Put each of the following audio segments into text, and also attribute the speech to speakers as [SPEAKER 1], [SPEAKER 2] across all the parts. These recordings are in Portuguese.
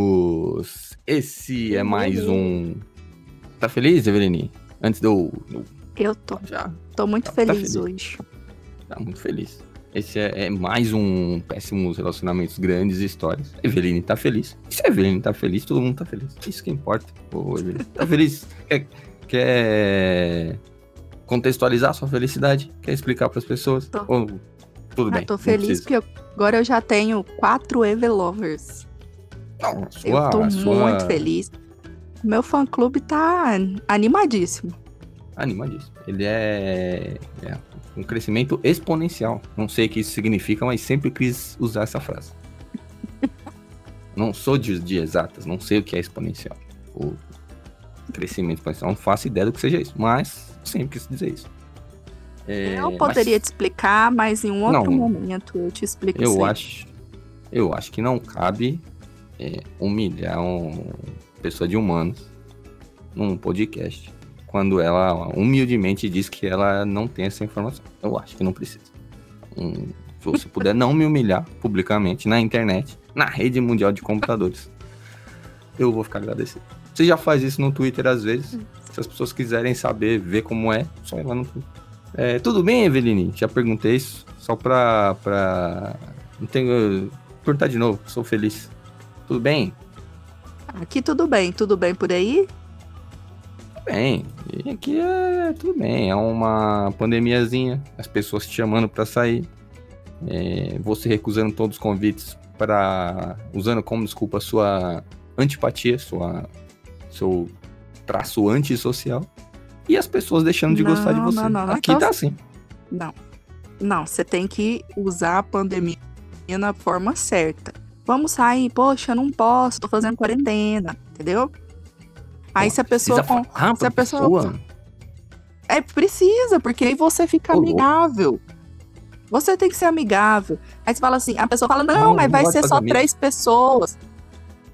[SPEAKER 1] Voltamos! Esse é mais um. Tá feliz, Eveline? Antes de eu.
[SPEAKER 2] Tô.
[SPEAKER 1] Já.
[SPEAKER 2] Tô muito
[SPEAKER 1] Tá
[SPEAKER 2] feliz,
[SPEAKER 1] feliz.
[SPEAKER 2] hoje.
[SPEAKER 1] Tá muito feliz. Esse é, é mais um Péssimos Relacionamentos Grandes Histórias. Eveline tá feliz. E se a Eveline tá feliz, todo mundo tá feliz. Isso que importa. Ô, Eveline. Tá feliz? Quer, quer contextualizar sua felicidade? Quer explicar pras pessoas?
[SPEAKER 2] Tô.
[SPEAKER 1] Ou tudo
[SPEAKER 2] Ah,
[SPEAKER 1] bem?
[SPEAKER 2] tô feliz porque eu- agora eu já tenho quatro Evelovers.
[SPEAKER 1] Não, a sua,
[SPEAKER 2] eu tô
[SPEAKER 1] sua-
[SPEAKER 2] muito feliz. Meu fã clube tá animadíssimo.
[SPEAKER 1] Animadíssimo. Ele é, é um crescimento exponencial. Não sei o que isso significa, mas sempre quis usar essa frase. não sou de, de exatas, não sei o que é exponencial. O crescimento exponencial, não faço ideia do que seja isso, mas sempre quis dizer isso. É,
[SPEAKER 2] eu poderia
[SPEAKER 1] mas
[SPEAKER 2] te explicar, mas em um outro
[SPEAKER 1] Não.
[SPEAKER 2] momento eu te explico isso
[SPEAKER 1] eu acho, eu acho que não cabe é, humilhar uma pessoa de humanos num podcast quando ela humildemente diz que ela não tem essa informação. Eu acho que não precisa. Hum, se você puder não me humilhar publicamente na internet, na rede mundial de computadores, eu vou ficar agradecido. Você já faz isso no Twitter às vezes. Se as pessoas quiserem saber, ver como é, só ir lá no Twitter. É, tudo bem, Eveline? Já perguntei isso. Só pra. pra... Não tenho. Perguntar de novo, sou feliz. Tudo bem?
[SPEAKER 2] Aqui tudo bem, tudo bem por aí?
[SPEAKER 1] Tudo bem. E aqui é tudo bem. É uma pandemiazinha. As pessoas te chamando pra sair. É, você recusando todos os convites para usando como desculpa sua antipatia, sua, seu traço antissocial. E as pessoas deixando de gostar de
[SPEAKER 2] Não,
[SPEAKER 1] você.
[SPEAKER 2] não, não, não é
[SPEAKER 1] Aqui tá assim.
[SPEAKER 2] Não. Não, você tem que usar a pandemia na forma certa. Vamos sair, poxa, eu não posso, tô fazendo quarentena, entendeu? Aí
[SPEAKER 1] Pô,
[SPEAKER 2] se a pessoa. com- se a
[SPEAKER 1] pra
[SPEAKER 2] pessoa- É, precisa, porque aí você fica amigável. Você tem que ser amigável. Aí você fala assim, a pessoa fala, não,
[SPEAKER 1] Não,
[SPEAKER 2] mas vai ser só
[SPEAKER 1] amigo.
[SPEAKER 2] três pessoas.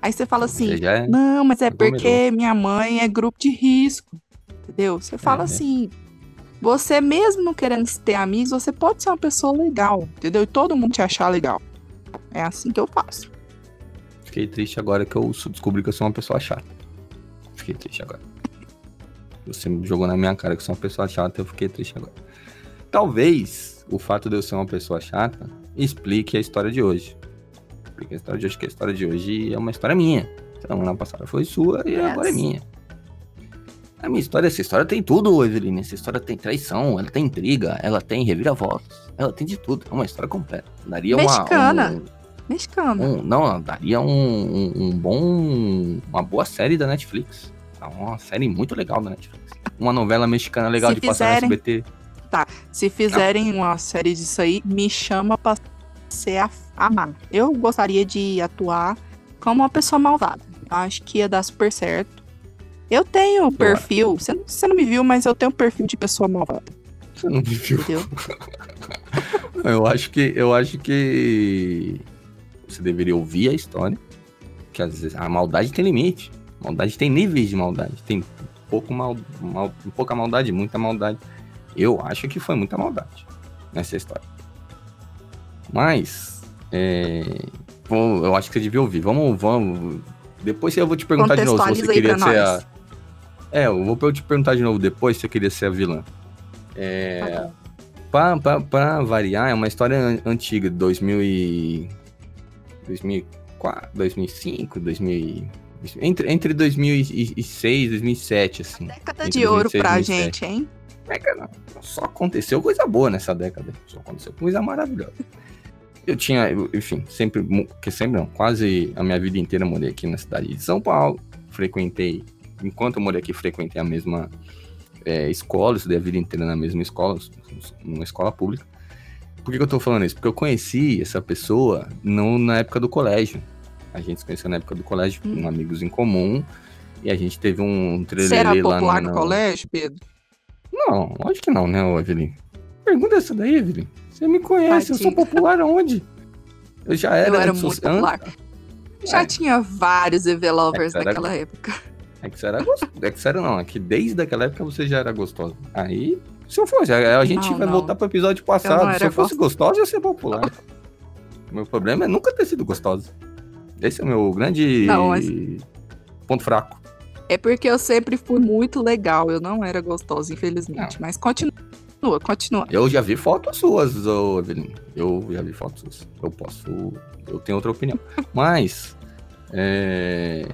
[SPEAKER 2] Aí você fala assim,
[SPEAKER 1] é-
[SPEAKER 2] não, mas é porque minha mãe é grupo de risco. Entendeu? Você fala
[SPEAKER 1] É.
[SPEAKER 2] assim. Você mesmo não querendo ter amigos, você pode ser uma pessoa legal, entendeu? E todo mundo te achar legal. É assim que eu faço.
[SPEAKER 1] Fiquei triste agora que eu descobri que eu sou uma pessoa chata. Fiquei triste agora. Você jogou na minha cara que eu sou uma pessoa chata, eu fiquei triste agora. Talvez o fato de eu ser uma pessoa chata explique a história de hoje. Explique a história de hoje, que a história de hoje é uma história minha. Semana passada foi sua e
[SPEAKER 2] Yes.
[SPEAKER 1] agora é minha. A minha história, essa história tem tudo, Eveline. Essa história tem traição, ela tem intriga, ela tem reviravoltas, ela tem de tudo. É uma história completa. Daria uma.
[SPEAKER 2] Mexicana.
[SPEAKER 1] um-
[SPEAKER 2] Mexicana.
[SPEAKER 1] um- não, daria um, um, um bom. Uma boa série da Netflix. É Uma série muito legal da Netflix. Uma novela mexicana legal
[SPEAKER 2] Se
[SPEAKER 1] de passar
[SPEAKER 2] fizerem-
[SPEAKER 1] no SBT.
[SPEAKER 2] Se fizerem uma série disso aí, me chama pra ser a amar. Eu gostaria de atuar como uma pessoa malvada. Acho que ia dar super certo. Eu tenho perfil, você não, você não me viu, mas eu tenho perfil de pessoa malvada,
[SPEAKER 1] Você não me viu.
[SPEAKER 2] entendeu?
[SPEAKER 1] Eu acho que. Eu acho que. Você deveria ouvir a história. Que às vezes a maldade tem limite. Maldade tem níveis de maldade. Tem pouco mal, mal, pouca maldade, muita maldade. Eu acho que foi muita maldade nessa história. Mas. É, bom, eu acho que você devia ouvir. Vamos, vamos. Depois eu vou te perguntar de novo se você queria ser a. É, eu vou te perguntar de novo depois se você queria ser a vilã. É.
[SPEAKER 2] Tá bom.
[SPEAKER 1] Pra, pra, pra variar, é uma história an- antiga, 2000 e... 2004, 2005, 2000 e- entre, entre 2006 e 2007, assim.
[SPEAKER 2] Década de ouro
[SPEAKER 1] 2006
[SPEAKER 2] pra
[SPEAKER 1] 2007.
[SPEAKER 2] gente, hein?
[SPEAKER 1] Cara, só aconteceu coisa boa nessa década. Só aconteceu coisa maravilhosa. Eu tinha, enfim, sempre, que sempre não, quase a minha vida inteira morei aqui na cidade de São Paulo. Frequentei, enquanto eu morei aqui, frequentei a mesma é, escola, estudei a vida inteira na mesma escola, numa escola pública. Por que, que eu tô falando isso? Porque eu conheci essa pessoa não na época do colégio. A gente se conheceu na época do colégio,
[SPEAKER 2] Hum.
[SPEAKER 1] com amigos em comum. E a gente teve um
[SPEAKER 2] Você era
[SPEAKER 1] trelelê
[SPEAKER 2] popular no colégio, Pedro?
[SPEAKER 1] não, lógico que não, né, Evelyn? Pergunta essa daí, Evelyn. Você me conhece, eu sou popular aonde? Eu já era.
[SPEAKER 2] eu era muito popular. Já
[SPEAKER 1] É.
[SPEAKER 2] tinha vários Evelovers
[SPEAKER 1] É, era-
[SPEAKER 2] naquela época.
[SPEAKER 1] É que você era gostosa. É que você era não, é que desde aquela época você já era gostosa. Aí, se eu fosse, a a gente
[SPEAKER 2] Não,
[SPEAKER 1] vai
[SPEAKER 2] não.
[SPEAKER 1] voltar pro episódio passado. Se eu fosse gostosa, ia ser popular. O meu problema é nunca ter sido gostosa. Esse é o meu grande
[SPEAKER 2] Não, mas-
[SPEAKER 1] ponto fraco.
[SPEAKER 2] É porque eu sempre fui muito legal. Eu não era gostosa, infelizmente. Mas continua, continua.
[SPEAKER 1] Eu já vi fotos suas, ô Evelyn. Eu já vi fotos suas. Eu posso. Eu tenho outra opinião. Mas. É...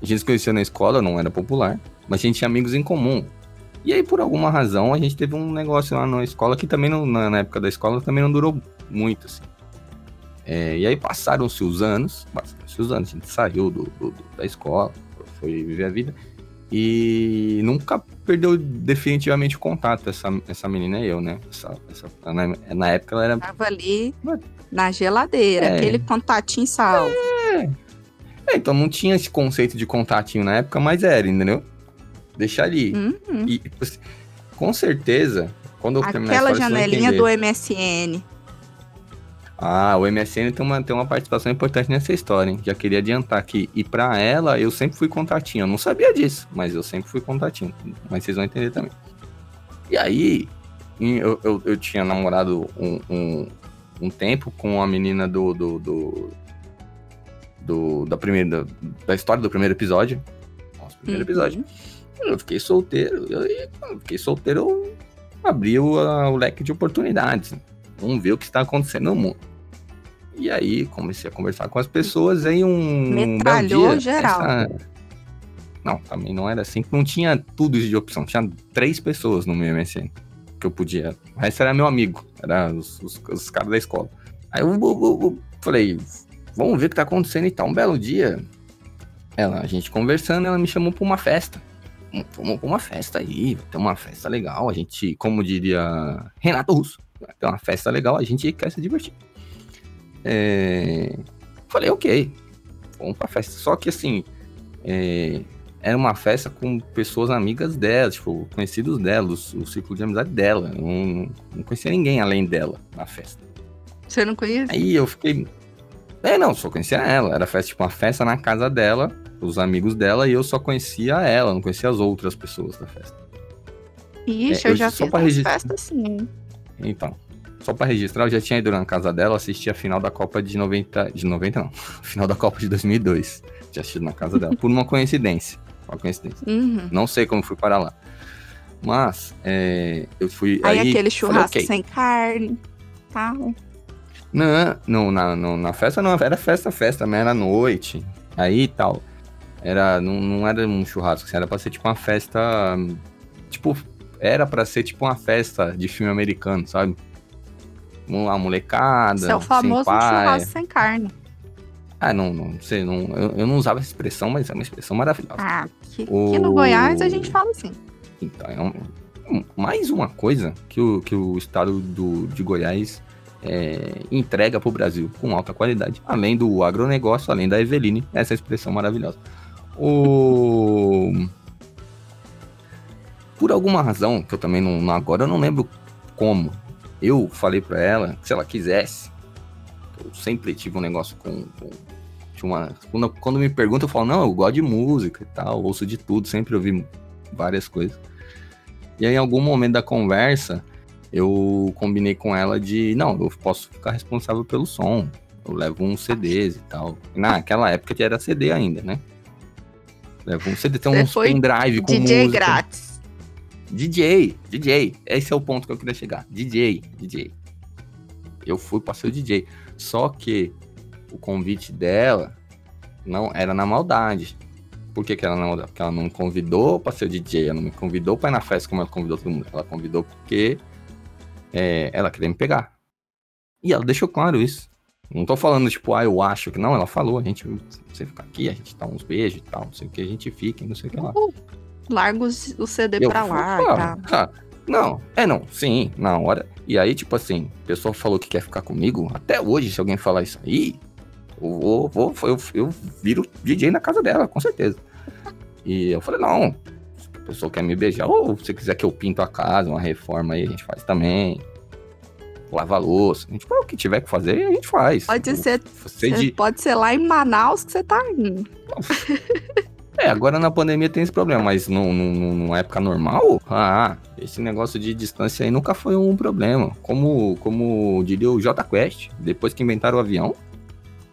[SPEAKER 1] A gente se conhecia na escola, não era popular. Mas a gente tinha amigos em comum. E aí, por alguma razão, a gente teve um negócio lá na escola que também, não, na, época da escola, também não durou muito, assim. É, e aí passaram-se os anos, passaram-se os anos, a gente saiu do, do- da escola, foi viver a vida. E nunca perdeu definitivamente o contato, essa, essa menina e eu, né? Essa, essa- na, na época ela era.
[SPEAKER 2] Tava ali na geladeira,
[SPEAKER 1] É.
[SPEAKER 2] aquele contatinho salvo.
[SPEAKER 1] É, então não tinha esse conceito de contatinho na época, mas era, entendeu? Deixa ali.
[SPEAKER 2] Uhum.
[SPEAKER 1] E com certeza, quando eu terminar
[SPEAKER 2] Aquela
[SPEAKER 1] história,
[SPEAKER 2] janelinha do MSN.
[SPEAKER 1] Ah, o MSN tem uma, tem uma participação importante nessa história, hein? Já queria adiantar aqui. E pra ela, eu sempre fui contatinho. Eu não sabia disso, mas eu sempre fui contatinho. Mas vocês vão entender também. E aí, eu, eu, eu tinha namorado um, um, um tempo com a menina do. do, do, do- da, primeira, da história do primeiro episódio. Nossa, primeiro
[SPEAKER 2] Uhum.
[SPEAKER 1] episódio. Eu fiquei solteiro. Eu, quando eu fiquei solteiro, eu abri o, a- o leque de oportunidades. Vamos ver o que está acontecendo no mundo. E aí comecei a conversar com as pessoas em um.
[SPEAKER 2] Metralhou
[SPEAKER 1] dia,
[SPEAKER 2] geral.
[SPEAKER 1] essa- Não, também não era assim, não tinha tudo isso de opção. Tinha três pessoas no meu MSN que eu podia. Resto era meu amigo, era os, os, os caras da escola. Aí eu, eu- eu- eu falei, vamos ver o que tá acontecendo e tal. Um belo dia, ela, a gente conversando, ela me chamou pra uma festa. Vamos- pra uma festa aí, vai ter uma festa legal. A gente, como diria Renato Russo, vai ter uma festa legal, a gente quer se divertir. É, Falei, ok, vamos pra festa. Só que assim, é, era uma festa com pessoas amigas dela, tipo, conhecidos dela, o, o círculo de amizade dela. Eu Não, não conhecia ninguém além dela na festa.
[SPEAKER 2] Você não conhece?
[SPEAKER 1] Aí eu fiquei. É, não, só conhecia ela. Era festa, tipo, uma festa na casa dela, os amigos dela, e eu só conhecia ela, não conhecia as outras pessoas da festa.
[SPEAKER 2] Ixi,
[SPEAKER 1] É,
[SPEAKER 2] eu
[SPEAKER 1] eu
[SPEAKER 2] já
[SPEAKER 1] só
[SPEAKER 2] fiz
[SPEAKER 1] registrar.
[SPEAKER 2] festas assim.
[SPEAKER 1] Então, só pra registrar, eu já tinha ido na casa dela assistir a final da Copa de 90. De 90 não. Final da Copa de 2002. Já assisti na casa dela, por uma coincidência. Uma coincidência.
[SPEAKER 2] Uhum.
[SPEAKER 1] Não sei como fui parar lá. Mas, é, eu fui.
[SPEAKER 2] Aí,
[SPEAKER 1] Aí,
[SPEAKER 2] aquele
[SPEAKER 1] falei,
[SPEAKER 2] churrasco
[SPEAKER 1] ok.
[SPEAKER 2] sem carne. Tal.
[SPEAKER 1] Não, não na, não, na festa não, era festa, festa, mas era noite. Aí e tal. Era, não, não era um churrasco, assim, era pra ser tipo uma festa. Tipo, era pra ser tipo uma festa de filme americano, sabe? Uma molecada.
[SPEAKER 2] O famoso
[SPEAKER 1] sem pai.
[SPEAKER 2] churrasco sem carne.
[SPEAKER 1] Ah, não, não sei, não, eu, eu não usava essa expressão, mas é uma expressão maravilhosa.
[SPEAKER 2] Ah, que,
[SPEAKER 1] O-
[SPEAKER 2] aqui no Goiás a gente fala assim.
[SPEAKER 1] Então, é um- mais uma coisa que o, que o estado do, de Goiás é, entrega para o Brasil com alta qualidade. Além do agronegócio, além da Eveline, essa expressão maravilhosa. O... Por alguma razão, que eu também não, agora eu não lembro como, eu falei para ela que se ela quisesse, eu sempre tive um negócio com, com uma, quando, quando me perguntam, eu falo, não, eu gosto de música e tal, ouço de tudo, sempre ouvi várias coisas. E aí, em algum momento da conversa, eu combinei com ela de, não, eu posso ficar responsável pelo som. Eu levo uns CDs e tal. Naquela época que era CD ainda, né? Um tem
[SPEAKER 2] Você
[SPEAKER 1] uns
[SPEAKER 2] foi
[SPEAKER 1] pendrive com
[SPEAKER 2] DJ
[SPEAKER 1] música.
[SPEAKER 2] grátis.
[SPEAKER 1] DJ, DJ. Esse é o ponto que eu queria chegar. DJ, DJ. Eu fui pra ser o DJ. Só que o convite dela não era na maldade. Por que, que na maldade? Porque ela não me convidou pra ser o DJ, ela não me convidou pra ir na festa como ela convidou todo mundo. Ela convidou porque é, ela queria me pegar. E ela deixou claro isso. Não tô falando, tipo, ah, eu acho que não. Ela falou, a gente, você fica aqui, a gente dá uns beijos e tal, não sei o que, a gente fica, e não sei o que lá.
[SPEAKER 2] Uh, larga o CD
[SPEAKER 1] Eu
[SPEAKER 2] pra lá e tal.
[SPEAKER 1] ah, não, é não, sim, na hora. E aí, tipo assim, a pessoa falou que quer ficar comigo. Até hoje, se alguém falar isso aí, eu vou, vou eu, eu viro DJ na casa dela, com certeza. E eu falei, não, se a pessoa quer me beijar, ou se quiser que eu pinto a casa, uma reforma aí, a gente faz também. Lava a louça, a gente fala o que tiver que fazer, a gente faz.
[SPEAKER 2] Pode ser,
[SPEAKER 1] de,
[SPEAKER 2] pode ser lá em Manaus que você tá indo.
[SPEAKER 1] É, agora na pandemia tem esse problema, mas num- num- numa época normal, ah, esse negócio de distância aí nunca foi um problema. Como, como diria o J Quest, depois que inventaram o avião,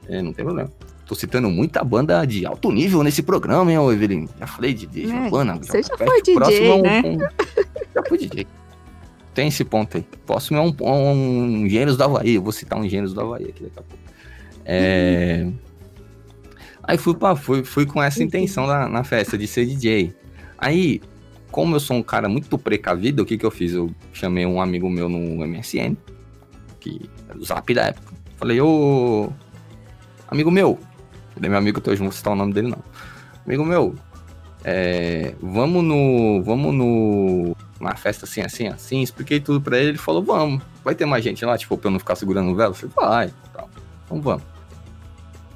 [SPEAKER 1] É, não tem problema. Tô citando muita banda de alto nível nesse programa, hein, ô Evelyn? Já falei de, de
[SPEAKER 2] É,
[SPEAKER 1] Giovanna.
[SPEAKER 2] você já foi DJ,
[SPEAKER 1] é
[SPEAKER 2] né?
[SPEAKER 1] já fui DJ. Tem esse ponto aí. Próximo é um, um Engenheiros do Havaí. Eu vou citar um Engenheiros do Havaí aqui daqui a pouco. É... Aí fui, fui, fui com essa intenção na, na festa de ser DJ. Aí, como eu sou um cara muito precavido, o que que eu fiz? Eu chamei um amigo meu no MSN, que era o Zap da época. Falei, ô, amigo meu, ele é meu amigo até hoje, não vou citar o nome dele não. Amigo meu, é, vamos no, vamos no, uma festa assim, assim, assim, expliquei tudo pra ele, ele falou, vamos, vai ter mais gente lá, tipo, pra eu não ficar segurando o velo? Eu falei, vai, tal, então vamos.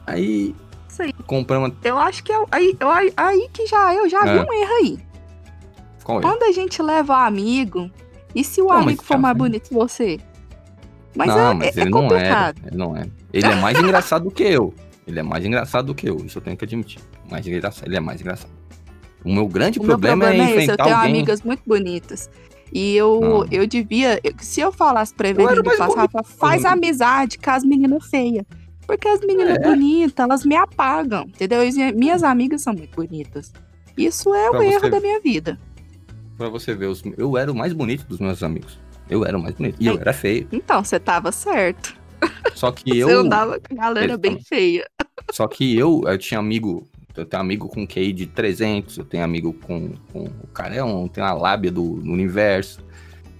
[SPEAKER 1] Aí,
[SPEAKER 2] Isso aí.
[SPEAKER 1] compramos,
[SPEAKER 2] Eu acho que é, aí, eu- aí, que já eu já vi
[SPEAKER 1] É.
[SPEAKER 2] um erro aí.
[SPEAKER 1] qual é?
[SPEAKER 2] Quando a gente leva amigo, e se o
[SPEAKER 1] Não, mas
[SPEAKER 2] amigo for mais bonito que você? Mas
[SPEAKER 1] não,
[SPEAKER 2] é,
[SPEAKER 1] mas
[SPEAKER 2] é- é
[SPEAKER 1] ele não
[SPEAKER 2] complicado.
[SPEAKER 1] Ele não é. Ele é mais engraçado do que eu. Ele é mais engraçado do que eu. Isso eu tenho que admitir. Mais engraçado. Ele é mais engraçado. O meu grande
[SPEAKER 2] O meu
[SPEAKER 1] problema,
[SPEAKER 2] problema
[SPEAKER 1] é
[SPEAKER 2] é esse, eu
[SPEAKER 1] enfrentar
[SPEAKER 2] tenho
[SPEAKER 1] alguém.
[SPEAKER 2] amigas muito bonitas. E eu,
[SPEAKER 1] Não.
[SPEAKER 2] eu devia. eu- se eu falasse pra
[SPEAKER 1] Eu
[SPEAKER 2] passado, fala, faz
[SPEAKER 1] bonito.
[SPEAKER 2] amizade com as meninas feias. Porque as meninas
[SPEAKER 1] É.
[SPEAKER 2] bonitas, elas me apagam, entendeu? E minhas amigas são muito bonitas. Isso é
[SPEAKER 1] Pra
[SPEAKER 2] o erro
[SPEAKER 1] você-
[SPEAKER 2] da minha vida.
[SPEAKER 1] Pra você ver, eu era o mais bonito dos meus amigos. Eu era o mais bonito. E eu era feio.
[SPEAKER 2] Então, você tava certo.
[SPEAKER 1] Só que eu.
[SPEAKER 2] Você andava com a galera bem feia.
[SPEAKER 1] Só que eu, eu tinha amigo. Eu tenho amigo com QI de 300, eu tenho amigo com. com o cara é um, tem uma lábia do, do universo.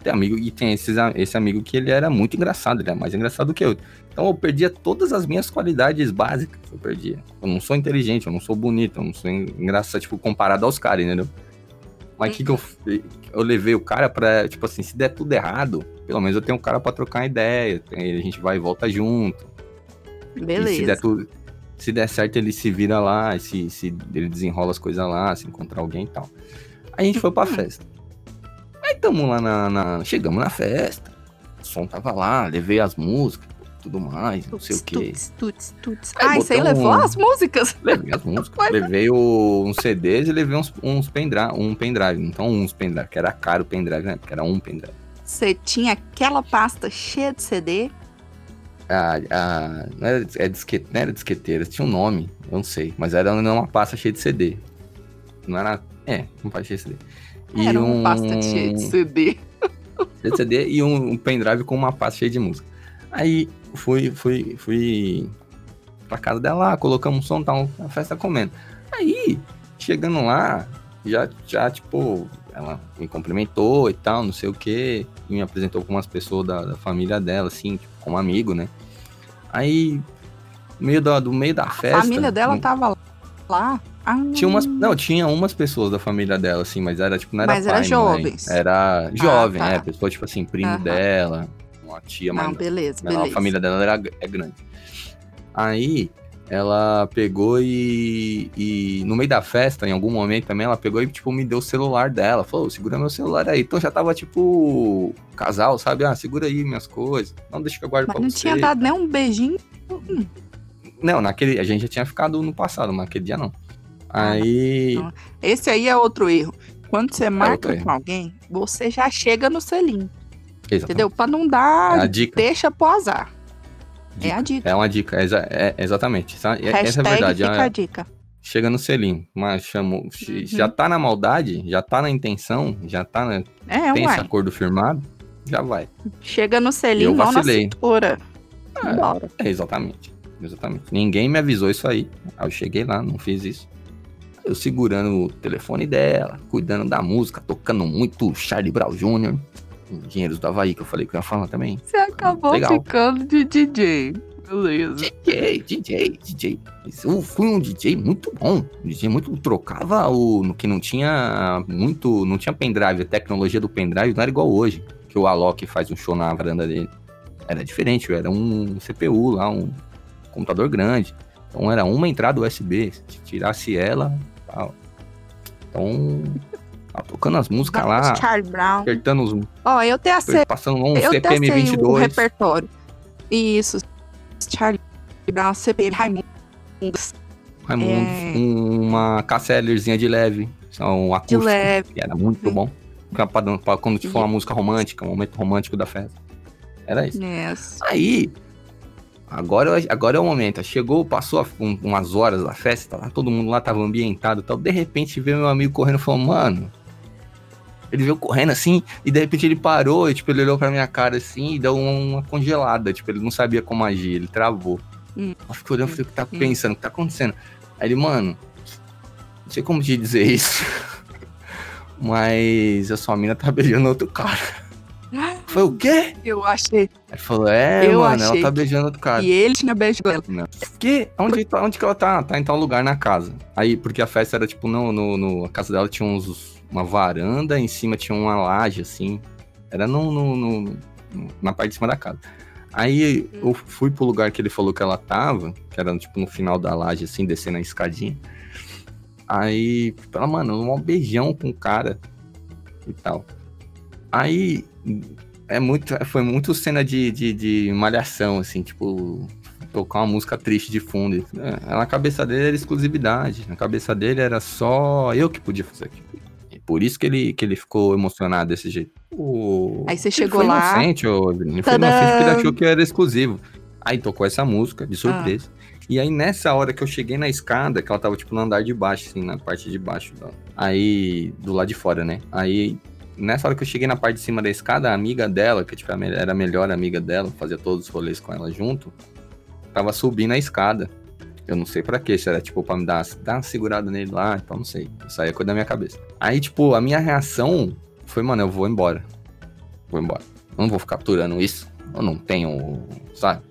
[SPEAKER 1] Tem amigo e tem esses, a- esse amigo que ele era muito engraçado, ele é mais engraçado do que eu. Então eu perdia todas as minhas qualidades básicas. Eu perdia. Eu não sou inteligente, eu não sou bonito, eu não sou en- engraçado, tipo, comparado aos caras, entendeu? Mas o que, que eu Eu levei o cara pra, tipo assim, se der tudo errado, pelo menos eu tenho um cara pra trocar uma ideia. A gente vai e volta junto. E se der,
[SPEAKER 2] Beleza.
[SPEAKER 1] tudo, se der certo, ele se vira lá, se, se ele desenrola as coisas lá, se encontrar alguém e tal. Aí a gente foi pra festa. Aí tamo lá na, na- Chegamos na festa. O som tava lá, levei as músicas, tudo mais, não sei o quê.
[SPEAKER 2] Tuts, tuts, tuts.
[SPEAKER 1] Aí
[SPEAKER 2] você
[SPEAKER 1] botou
[SPEAKER 2] levou
[SPEAKER 1] um-
[SPEAKER 2] as músicas?
[SPEAKER 1] Levei as músicas, levei o- uns CDs e levei uns, uns pendrive, um pendrive. Então uns pendrive, que era caro o pendrive, né? Porque era um pendrive.
[SPEAKER 2] Você tinha aquela pasta cheia de CD?
[SPEAKER 1] A, a, não, era, é disquete, não era disqueteira, tinha um nome, eu não sei. Mas era uma pasta cheia de CD. Não era. É, uma pasta cheia de CD. E
[SPEAKER 2] Era
[SPEAKER 1] um,
[SPEAKER 2] uma pasta cheia de CD.
[SPEAKER 1] cheia de CD e um, um pendrive com uma pasta cheia de música. Aí fui, fui, fui pra casa dela colocamos um som, tal, a festa comendo. Aí, chegando lá, já, já, tipo, ela me cumprimentou e tal, não sei o que, me apresentou com umas pessoas da, da família dela, assim, tipo, como amigo, né? Aí, no meio da, do meio da
[SPEAKER 2] A
[SPEAKER 1] festa.
[SPEAKER 2] família dela
[SPEAKER 1] um-
[SPEAKER 2] tava lá? Ah,
[SPEAKER 1] tinha umas. Não, tinha umas pessoas da família dela, assim, mas era tipo, não era
[SPEAKER 2] Mas era
[SPEAKER 1] pai, mãe,
[SPEAKER 2] jovens.
[SPEAKER 1] Era jovem,
[SPEAKER 2] tá.
[SPEAKER 1] é, pessoa, tipo assim, primo
[SPEAKER 2] Aham.
[SPEAKER 1] dela, uma tia,
[SPEAKER 2] Não,
[SPEAKER 1] mas
[SPEAKER 2] beleza,
[SPEAKER 1] não,
[SPEAKER 2] beleza.
[SPEAKER 1] a família dela era, é grande. Aí ela pegou e, e no meio da festa, em algum momento também, ela pegou e tipo me deu o celular dela. Falou, segura meu celular aí. Então já tava tipo casal, sabe? Ah, segura aí minhas coisas. Não deixa que eu guarde
[SPEAKER 2] Mas
[SPEAKER 1] pra
[SPEAKER 2] não
[SPEAKER 1] você.
[SPEAKER 2] tinha dado nem um beijinho.
[SPEAKER 1] Não, naquele a gente já tinha ficado no passado, mas naquele dia não. Aí
[SPEAKER 2] não. Esse aí é outro erro. Quando você
[SPEAKER 1] outro
[SPEAKER 2] marca com alguém, você já chega no selinho,
[SPEAKER 1] exatamente.
[SPEAKER 2] entendeu? Pra não
[SPEAKER 1] É
[SPEAKER 2] dar,
[SPEAKER 1] dica.
[SPEAKER 2] deixa pro azar. É
[SPEAKER 1] Dica.
[SPEAKER 2] a dica.
[SPEAKER 1] É uma dica, é, é- exatamente. Essa, essa é a verdade.
[SPEAKER 2] fica
[SPEAKER 1] é-
[SPEAKER 2] a dica.
[SPEAKER 1] chega no selim, mas chamou,
[SPEAKER 2] Uhum.
[SPEAKER 1] já tá na maldade, já tá na intenção, já tá na,
[SPEAKER 2] É,
[SPEAKER 1] tem esse
[SPEAKER 2] uai.
[SPEAKER 1] acordo firmado, já vai.
[SPEAKER 2] Chega no selinho,
[SPEAKER 1] Eu
[SPEAKER 2] mão na
[SPEAKER 1] vacilei.
[SPEAKER 2] cintura.
[SPEAKER 1] É.
[SPEAKER 2] Bora.
[SPEAKER 1] É, exatamente. Exatamente. Ninguém me avisou isso aí. Aí eu cheguei lá, não fiz isso. Eu segurando o telefone dela, cuidando da música, tocando muito Charlie Brown Jr., Engenheiros do Havaí, que eu falei que eu ia falar também.
[SPEAKER 2] Você acabou
[SPEAKER 1] Legal.
[SPEAKER 2] ficando de DJ. Beleza.
[SPEAKER 1] DJ, DJ, DJ. Eu fui um DJ muito bom. Um DJ muito. Trocava o. que não tinha muito. Não tinha pendrive. A tecnologia do pendrive não era igual hoje. Que o Alok faz um show na varanda dele. Era diferente. Era um CPU lá, um computador grande. Então era uma entrada USB. Se tirasse ela. Tal. Então. Tava tocando as músicas lá.
[SPEAKER 2] Charlie Brown.
[SPEAKER 1] Apertando os.
[SPEAKER 2] Ó, eu te acei,
[SPEAKER 1] Passando um
[SPEAKER 2] eu
[SPEAKER 1] CPM
[SPEAKER 2] acei o
[SPEAKER 1] 22.
[SPEAKER 2] repertório. Isso. Charlie Brown, CPM, Raimundo.
[SPEAKER 1] Raimundo,
[SPEAKER 2] É.
[SPEAKER 1] uma cassellerzinha de leve, são um
[SPEAKER 2] De
[SPEAKER 1] acústico,
[SPEAKER 2] leve.
[SPEAKER 1] que era muito bom. Pra, pra- quando for uma música romântica, um momento romântico da festa. Era isso.
[SPEAKER 2] Yes.
[SPEAKER 1] Aí, agora, agora é o momento. Chegou, passou um, umas horas da festa, lá, todo mundo lá tava ambientado e tal. De repente veio meu amigo correndo e falou, mano. Ele veio correndo assim, e de repente ele parou, e tipo, ele olhou pra minha cara assim e deu uma, congelada. Tipo, ele não sabia como agir, ele travou. Hum. Eu fiquei olhando, falei, o que tá hum. pensando? O que tá acontecendo? Aí ele, mano, não sei como te dizer isso. Mas a sua mina tá beijando outro cara. Foi o quê?
[SPEAKER 2] Eu achei.
[SPEAKER 1] Ele falou, é, eu mano, ela tá beijando outro cara.
[SPEAKER 2] E ele tinha beijado ela.
[SPEAKER 1] Não. Que? Onde, onde que ela tá? Tá em tal lugar na casa. Aí, porque a festa era tipo, no, no, no a casa dela tinha uns, uma varanda, em cima tinha uma laje, assim. Era no, no, no na parte de cima da casa. Aí hum. eu fui pro lugar que ele falou que ela tava, que era tipo no final da laje, assim, descendo a escadinha. Aí, ela, mano, um beijão com o cara e tal. Aí é muito, foi muito cena de, de, de malhação, assim, tipo, tocar uma música triste de fundo. É, na cabeça dele era exclusividade. Na cabeça dele era só eu que podia fazer aquilo. Por isso que ele, que ele ficou emocionado desse jeito.
[SPEAKER 2] O... Aí você chegou ele foi lá.
[SPEAKER 1] Inocente, ô, ele foi inocente porque ele achou que era exclusivo. Aí tocou essa música de surpresa. Ah. E aí, nessa hora que eu cheguei na escada, que ela tava, tipo, no andar de baixo, assim, na parte de baixo. Aí, do lado de fora, né? Aí, nessa hora que eu cheguei na parte de cima da escada, a amiga dela, que tipo, era a melhor amiga dela, fazia todos os rolês com ela junto, tava subindo a escada. Eu não sei para quê, se era tipo pra me dar, dar uma segurada nele lá, então não sei. Isso aí é coisa da minha cabeça. Aí, tipo, a minha reação foi, mano, eu vou embora. Vou embora. Eu não vou ficar capturando isso. Eu não tenho, sabe?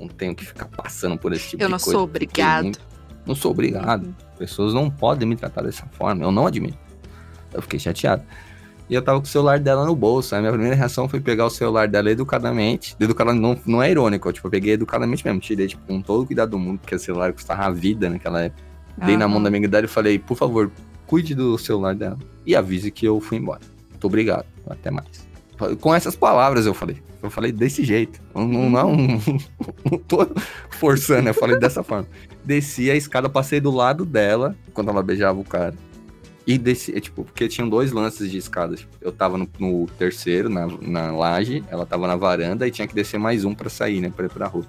[SPEAKER 1] Não tenho que ficar passando por esse tipo
[SPEAKER 2] eu
[SPEAKER 1] de
[SPEAKER 2] coisa.
[SPEAKER 1] Eu não
[SPEAKER 2] sou obrigado. Muito...
[SPEAKER 1] Não sou obrigado. Uhum. Pessoas não podem me tratar dessa forma. Eu não admito. Eu fiquei chateado. E eu tava com o celular dela no bolso. A minha primeira reação foi pegar o celular dela educadamente. Educadamente, não, não é irônico, eu, tipo, eu peguei educadamente mesmo. Tirei, tipo, com todo o cuidado do mundo, porque o celular custava a vida naquela época. Uhum. Dei na mão da minha idade e falei, por favor, cuide do celular dela. E avise que eu fui embora. Muito obrigado. Até mais. Com essas palavras eu falei. Eu falei desse jeito. Não, não, não, não tô forçando, eu falei dessa forma. Desci a escada, passei do lado dela, quando ela beijava o cara. E desci, é, tipo, porque tinham dois lances de escada. Tipo, eu tava no, no, terceiro, na, na laje, ela tava na varanda e tinha que descer mais um para sair, né? Pra ir pra rua.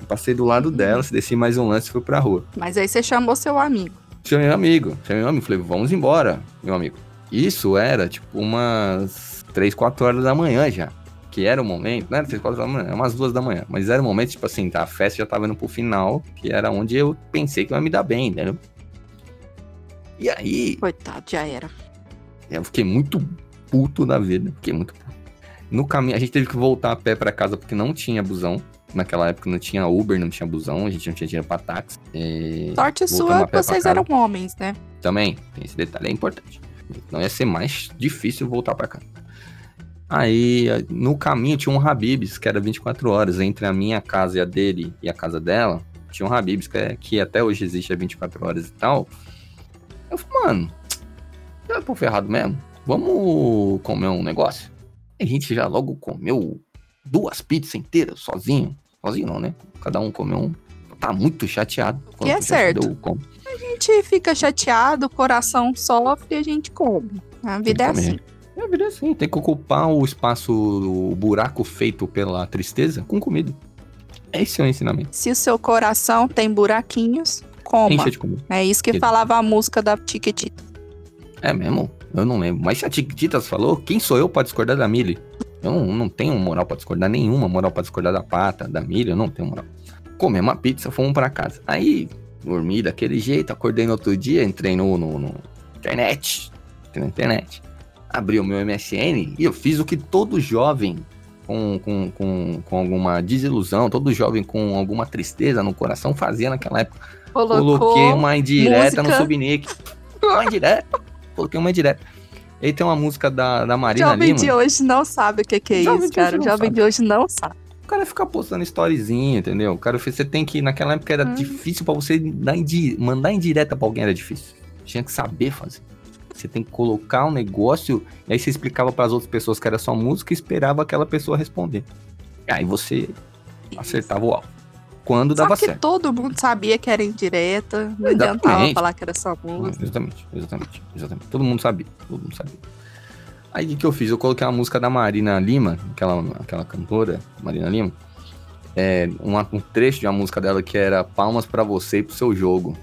[SPEAKER 1] Eu passei do lado dela, desci mais um lance e fui pra rua.
[SPEAKER 2] Mas aí você chamou seu amigo.
[SPEAKER 1] Chamei meu amigo, chamei meu amigo. Falei, vamos embora, meu amigo. Isso era, tipo, umas 3, 4 horas da manhã já. Que era o momento, não era 3, 4 horas da manhã, era umas 2 da manhã. Mas era o momento, tipo assim, tá, a festa já tava indo pro final, que era onde eu pensei que ia me dar bem, entendeu? E aí.
[SPEAKER 2] Coitado, já era.
[SPEAKER 1] Eu fiquei muito puto da vida. Fiquei muito puto. No caminho, a gente teve que voltar a pé para casa porque não tinha busão. Naquela época não tinha Uber, não tinha busão, a gente não tinha dinheiro pra táxi.
[SPEAKER 2] E... Sorte sua que vocês eram homens, né?
[SPEAKER 1] Também, esse detalhe é importante. Não ia ser mais difícil voltar para casa. Aí, no caminho tinha um Habibs, que era 24 horas, entre a minha casa e a dele e a casa dela. Tinha um Habibs, que, é, que até hoje existe há 24 horas e tal. Eu falei, mano, já tô ferrado mesmo. Vamos comer um negócio? a gente já logo comeu duas pizzas inteiras, sozinho. Sozinho não, né? Cada um comeu um. Tá muito chateado.
[SPEAKER 2] Que é certo. A gente fica chateado, o coração sofre e a gente come. A vida é assim.
[SPEAKER 1] A vida é assim. Tem que ocupar o espaço, o buraco feito pela tristeza com comida. Esse é o ensinamento.
[SPEAKER 2] Se o seu coração tem buraquinhos, coma. De comida. É isso que falava a música da Tiquetita.
[SPEAKER 1] É mesmo? Eu não lembro. Mas se a Tiquetitas falou, quem sou eu pra discordar da Millie? Eu não, não tenho moral pra discordar nenhuma, moral pra discordar da Pata, da Millie, eu não tenho moral. Comemos uma pizza, fomos pra casa. Aí, dormi daquele jeito, acordei no outro dia, entrei no, no, no internet, entrei na internet, abri o meu MSN e eu fiz o que todo jovem com, com, com, com alguma desilusão, todo jovem com alguma tristeza no coração fazia naquela época
[SPEAKER 2] Colocou
[SPEAKER 1] Coloquei uma indireta música. no subnick. Uma indireta. Coloquei uma indireta. Aí tem uma música da, da Marina
[SPEAKER 2] Jovem
[SPEAKER 1] Lima.
[SPEAKER 2] de hoje não sabe o que, que é Jovem isso, cara. O Jovem sabe. de hoje não sabe.
[SPEAKER 1] O cara fica postando storyzinho, entendeu? O cara, você tem que. Naquela época era hum. difícil pra você dar indi mandar indireta pra alguém, era difícil. Tinha que saber fazer. Você tem que colocar um negócio, e aí você explicava para as outras pessoas que era só música e esperava aquela pessoa responder. Aí você acertava o alvo quando dava certo. Só que
[SPEAKER 2] todo mundo sabia que era indireta, não adiantava falar que era só música.
[SPEAKER 1] Exatamente, exatamente, exatamente. Todo mundo sabia, todo mundo sabia. Aí o que, eu fiz? Eu coloquei a música da Marina Lima, aquela, aquela cantora, Marina Lima. é, uma, um trecho de uma música dela que era Palmas para você e pro seu jogo.